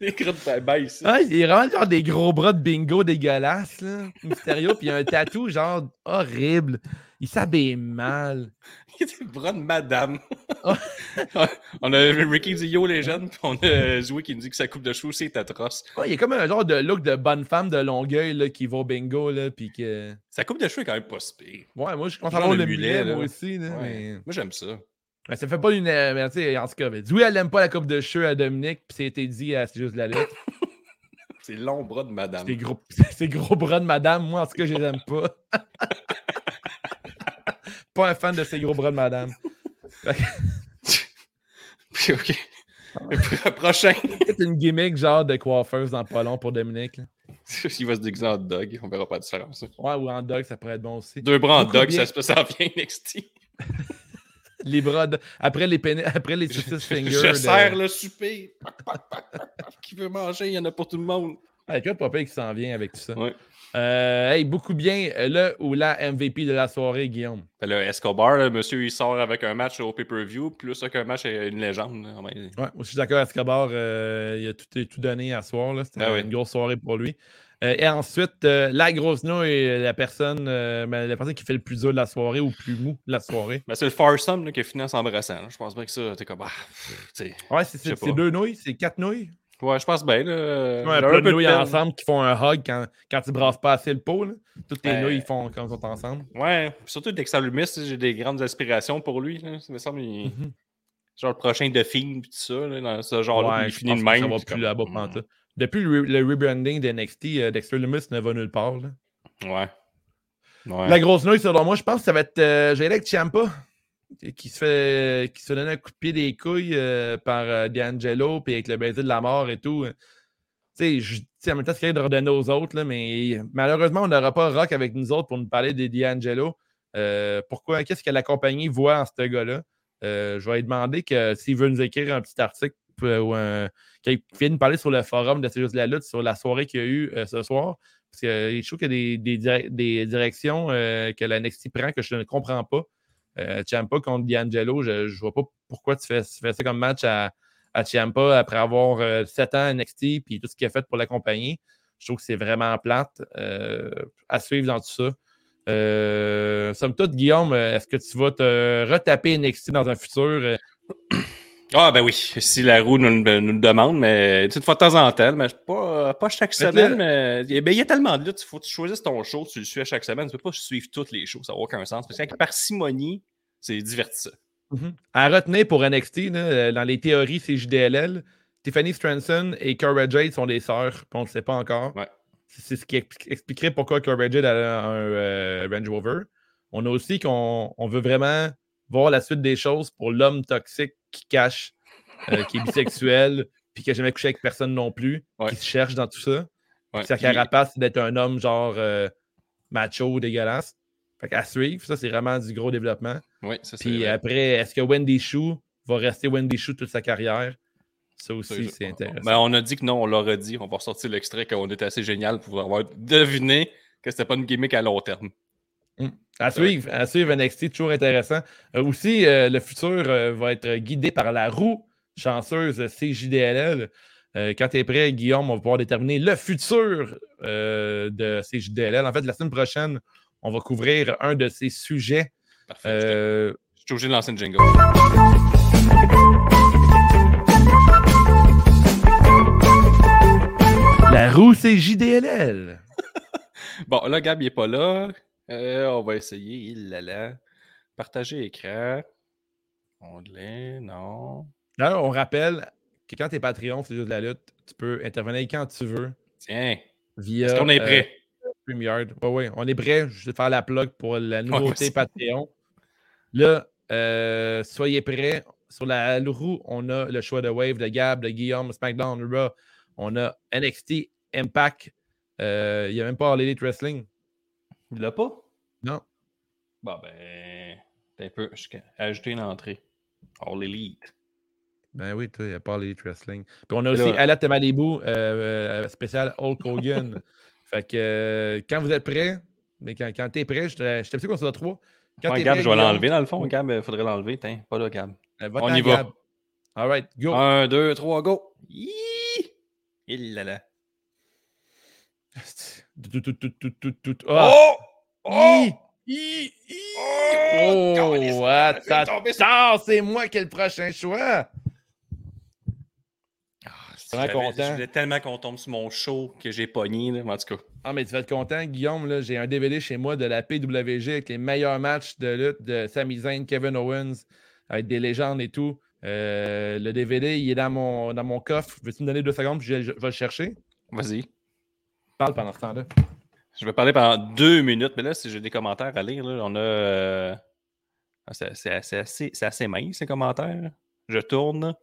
Les crottes bye-bye ici. Ah, il est vraiment genre des gros bras de bingo dégueulasses, là. Mysterio, puis il a un tatou genre horrible. Il s'habille mal. Bras de madame. On a Ricky dit Yo les jeunes, puis on a Zoé qui nous dit que sa coupe de cheveux c'est atroce. Ouais, il est comme un genre de look de bonne femme de Longueuil là, qui va au bingo, là, puis que... Sa coupe de cheveux est quand même pas si pire. Ouais, moi, je Genre avoir le le mulet, là. moi aussi, là, Ouais. mais... Moi j'aime ça. mais ça fait pas une... Mais tu sais, en tout cas, Zoé, elle aime pas la coupe de cheveux à Dominique, puis c'était dit à C'est juste la lutte. C'est long bras de madame. Ces gros, gros bras de madame, moi, en tout cas, je les aime pas. Pas un fan de ces gros bras de madame. Puis, ok. Pro- Prochain. C'est une gimmick genre de coiffeuse dans pas long pour Dominique. là. Il va se déguiser en dog, on verra pas la différence. Ouais, ou en dog, ça pourrait être bon aussi. Deux bras en dog, ça se ça vient NXT. Les bras de... Après les, pénis- Après les saucisses fingers. Je de- sers le souper. Qui veut manger, il y en a pour tout le monde. Ah, écoute, papa qui s'en vient avec tout ça. Ouais. Euh, hey, beaucoup bien, euh, le ou la MVP de la soirée, Guillaume. Fait là, Escobar, là, monsieur, il sort avec un match au pay-per-view, plus qu'un match à une légende. Ouais. Je suis d'accord Escobar. euh, il a tout, tout donné à soir. C'était Ah oui. une grosse soirée pour lui. Euh, et ensuite, euh, la grosse est la personne, euh, ben, la personne qui fait le plus dur de la soirée ou le plus mou de la soirée. Ben, c'est le Farsome qui a fini en s'embrassant. Je pense bien que ça, t'es comme. Ah. Ouais, c'est deux nouilles, c'est quatre nouilles. Ouais, je pense bien. Là, Ouais, J'ai un peu de nouilles ensemble qui font un hug quand, quand tu brasses pas assez le pot. Là. Toutes les nouilles ils font quand ils sont ensemble. Ouais, puis surtout Dexter Lumis, j'ai des grandes aspirations pour lui. Là. Ça me semble, il- Mhm. genre le prochain de film, tout ça, là, dans ce genre-là, Ouais, il finit de même. Ça va plus comme, là-bas hmm. Depuis le, re- le rebranding de NXT, euh, Dexter Lumis ne va nulle part. là. Ouais. Ouais. La grosse nouille, selon moi, je pense que ça va être euh, J'allais avec Ciampa qui se fait qui se fait donner un coup de pied des couilles euh, par euh, D'Angelo puis avec le baiser de la mort et tout. Tu sais, je- tu sais, en même temps, c'est de redonner aux autres, là, mais malheureusement, on n'aura pas Rock avec nous autres pour nous parler de D'Angelo. Euh, pourquoi? Qu'est-ce que la compagnie voit en ce gars-là? Je vais lui demander que s'il veut nous écrire un petit article ou un, qu'il vienne nous parler sur le forum de C'est juste la lutte sur la soirée qu'il y a eu ce soir. Parce que je trouve qu'il y a des, des dire- des directions que la prend que je ne comprends pas. Euh, Ciampa contre D'Angelo, je ne vois pas pourquoi tu fais, ça comme match à, à Ciampa après avoir euh, 7 ans à NXT et tout ce qu'il a fait pour la compagnie. Je trouve que c'est vraiment plate euh, à suivre dans tout ça. Euh, somme toute, Guillaume, est-ce que tu vas te retaper NXT dans un futur? Ah, ben oui, si la roue nous, le- nous le demande, mais une fois de temps en temps, mais pas, pas chaque semaine, là- mais il y a- ben, il y a tellement de il faut que tu choisisses ton show, tu le suis à chaque semaine, tu peux pas suivre toutes les shows, ça n'a aucun sens. Parce qu'avec parcimonie, c'est divertissant. À retenir pour NXT, là, euh, dans les théories, c'est JDLL. Tiffany Stranson et Cora Jade sont des sœurs, puis on ne le sait pas encore. Ouais. C'est ce qui expli- expliquerait pourquoi Cora Jade a un euh, Range Rover. On a aussi qu'on on veut vraiment voir la suite des choses pour l'homme toxique qui cache, euh, qui est bisexuel, puis qui n'a jamais couché avec personne non plus, Ouais. qui se cherche dans tout ça. Ouais. Sa carapace, c'est d'être un homme genre euh, macho, dégueulasse. Fait qu'à suivre, ça, c'est vraiment du gros développement. Oui, ça Puis vrai. après, est-ce que Wendy Chou va rester Wendy Chou toute sa carrière? Ça aussi, c'est intéressant. Ben, on a dit que non, on leur a dit. On va ressortir l'extrait qu'on était assez génial pour avoir deviné que c'était pas une gimmick à long terme. À suivre, à suivre NXT, toujours intéressant. Euh, aussi, euh, le futur euh, va être guidé par la roue chanceuse CJDLL. Quand tu es prêt, Guillaume, on va pouvoir déterminer le futur de CJDLL. En fait, la semaine prochaine, on va couvrir un de ces sujets. Parfait. Je suis obligé de lancer une jingle. la roue CJDLL. Bon, là, Gab, il est pas là. Euh, on va essayer. Il là là. Partager écran. Onglet, non. D'ailleurs, on rappelle que quand tu es Patreon, c'est juste de la lutte, tu peux intervenir quand tu veux Tiens. via. Est-ce qu'on est euh, prêt? StreamYard. Oui, oui, on est prêt. Je vais faire la plug pour la nouveauté. Patreon. Là, euh, soyez prêts. Sur la roue, on a le choix de Wave, de Gab, de Guillaume, SmackDown, Raw. On a NXT, Impact. Euh, Il n'y a même pas All Elite Wrestling. Il l'a pas? Non. Bon, ben. t'as Un peu. Ajouter une entrée. All Elite. Ben oui, n'y a pas All Elite Wrestling. Puis on a Et aussi là- Alette Malibu, euh, euh, spécial Hulk Hogan. fait que euh, quand vous êtes prêts, mais quand, quand tu es prêt, je te dis qu'on soit trois? Quand Ouais, t'es Gab, prêt, je vais l'enlever dans le fond. Gab, il faudrait l'enlever. Pas là, Gab. euh, On y va. All right, go. Un, deux, trois, go. Il là là. Ah! Oh! Hi! Oh! Oh, attends, c'est moi qui ai le prochain choix. Vraiment content. Je voulais tellement qu'on tombe sur mon show que j'ai pogné, là. En tout cas, Ah, mais tu vas être content, Guillaume. J'ai un DVD chez moi de la PWG avec les meilleurs matchs de lutte de Sami Zayn, Kevin Owens, avec des légendes et tout. Euh, le DVD, il est dans mon, dans mon coffre. Veux-tu me donner deux secondes puis je, je vais le chercher? vas-y. Parle pendant temps-là. Je vais parler pendant deux minutes, mais là, si j'ai des commentaires à lire, là, on a. euh, C'est assez, assez, mince, ces commentaires. Je tourne.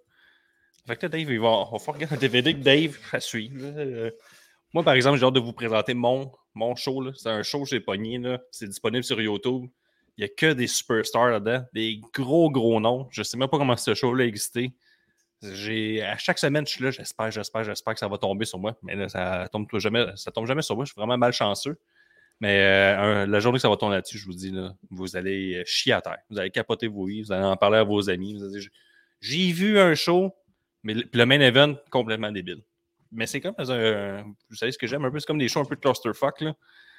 Fait que là, Dave, il va, on va faire regarder un DVD que Dave à suivre. Euh, Moi, par exemple, j'ai hâte de vous présenter mon, mon show. C'est un show j'ai pogné. C'est disponible sur YouTube. Il n'y a que des superstars là-dedans, des gros, gros noms. Je sais même pas comment ce show-là a existé. À chaque semaine, je suis là, j'espère, j'espère, j'espère que ça va tomber sur moi. Mais là, ça tombe jamais, ça tombe jamais sur moi. Je suis vraiment malchanceux. Mais euh, la journée que ça va tomber là-dessus, je vous dis, là, vous allez euh, chier à terre. Vous allez capoter vos vies, vous allez en parler à vos amis. Vous allez dire, J'ai vu un show, mais le, main event, complètement débile. Mais c'est comme un. Vous savez ce que j'aime un peu? C'est comme des shows un peu de clusterfuck. Là.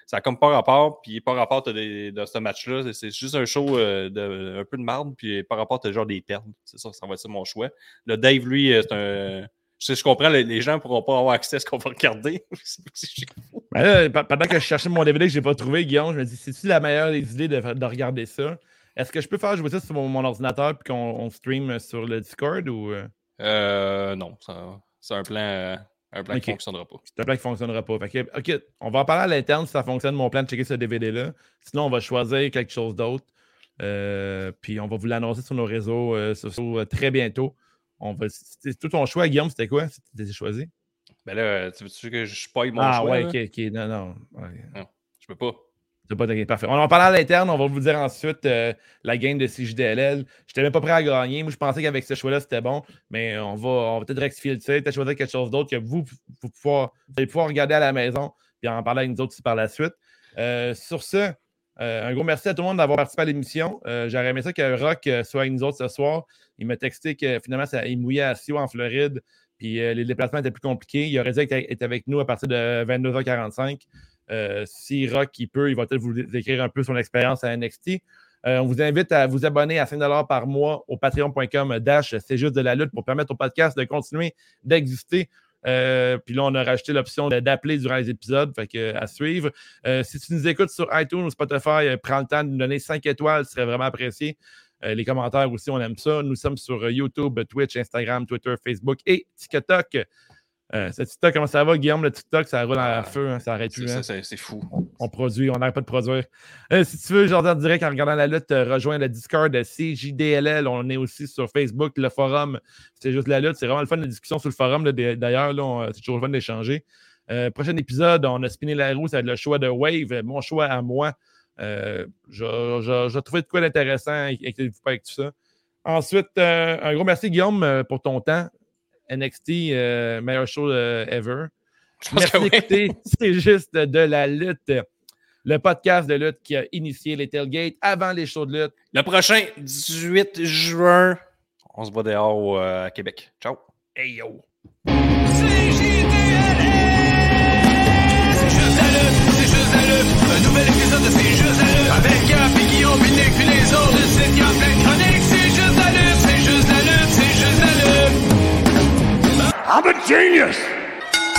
Ça a comme pas rapport, puis par rapport, des, dans ce match-là, c'est juste un show euh, de, un peu de marde, puis par rapport, t'as genre des pertes. C'est ça, ça va être mon choix. Le Dave, lui, euh, c'est un. Je, sais, je comprends, les, les gens pourront pas avoir accès à ce qu'on va regarder. Ben là, pendant que je cherchais mon DVD que je n'ai pas trouvé, Guillaume, je me dis, c'est-tu la meilleure des idées de, de regarder ça? Est-ce que je peux faire jouer ça sur mon, mon ordinateur puis qu'on on stream sur le Discord ou euh, Euh, non, c'est un plan, un plan qui ne fonctionnera pas. c'est un plan qui ne fonctionnera pas? Fait que, OK, on va en parler à l'interne si ça fonctionne, mon plan de checker ce DVD-là. Sinon, on va choisir quelque chose d'autre. Euh, puis on va vous l'annoncer sur nos réseaux euh, sociaux euh, très bientôt. On va, c'est- tout ton choix, Guillaume, c'était quoi? C'était choisi? Ben là, tu veux-tu que je spoil mon ah choix? ouais, là? ok, ok. Non, non. ouais. Je peux pas. C'est pas de- parfait. On en parle à l'interne, on va vous dire ensuite euh, la game de CJDLL. J'étais même pas prêt à gagner. Moi, je pensais qu'avec ce choix-là, c'était bon, mais on va, on va peut-être rectifier le tir, peut-être choisir quelque chose d'autre que vous, vous, pouvoir- allez pouvoir regarder à la maison puis en parler avec nous autres aussi par la suite. Euh, sur ce, euh, un gros merci à tout le monde d'avoir participé à l'émission. J'aurais aimé ça que Rock soit avec nous autres ce soir. Il m'a texté que finalement, ça, il mouillait à Sio en Floride, puis les déplacements étaient plus compliqués. Il aurait dit qu'il était avec nous à partir de 22h45. Euh, si Rock il peut, il va peut-être vous décrire un peu son expérience à NXT. Euh, on vous invite à vous abonner à 5 par mois au patreon.com dash c'est juste de la lutte pour permettre au podcast de continuer d'exister. Euh, puis là, on a rajouté l'option d'appeler durant les épisodes, fait que, à suivre. Si tu nous écoutes sur iTunes ou Spotify, prends le temps de nous donner 5 étoiles, ce serait vraiment apprécié. Les commentaires aussi, on aime ça. Nous sommes sur YouTube, Twitch, Instagram, Twitter, Facebook et TikTok. Euh, ce TikTok, comment ça va, Guillaume? Le TikTok, ça roule à Ah, feu, hein, ça arrête plus. hein? c'est fou. On produit, on n'arrête pas de produire. Euh, si tu veux, en direct en regardant la lutte, euh, rejoins le Discord de CJDLL. On est aussi sur Facebook, le forum. C'est juste la lutte. C'est vraiment le fun de discussion sur le forum. D'ailleurs, c'est toujours le fun d'échanger. Euh, prochain épisode, on a spiné la roue. Ça va être le choix de Wave, mon choix à moi. Euh, je- je- J'ai trouvé de quoi d'intéressant. Inquiétez-vous pas avec tout ça. Ensuite, un gros merci, Guillaume, pour ton temps. NXT, euh, meilleur show euh, ever. Merci que oui. d'écouter. C'est juste de la lutte. Le podcast de lutte qui a initié les tailgates avant les shows de lutte. Le prochain, 18 juin, on se voit dehors euh, à Québec. Ciao. Hey yo! C'est juste la lutte, c'est juste la lutte. Un nouvel épisode de C'est juste la lutte. Avec Gap et Guillaume, puis Nick, puis les autres. Le site, I'm a genius!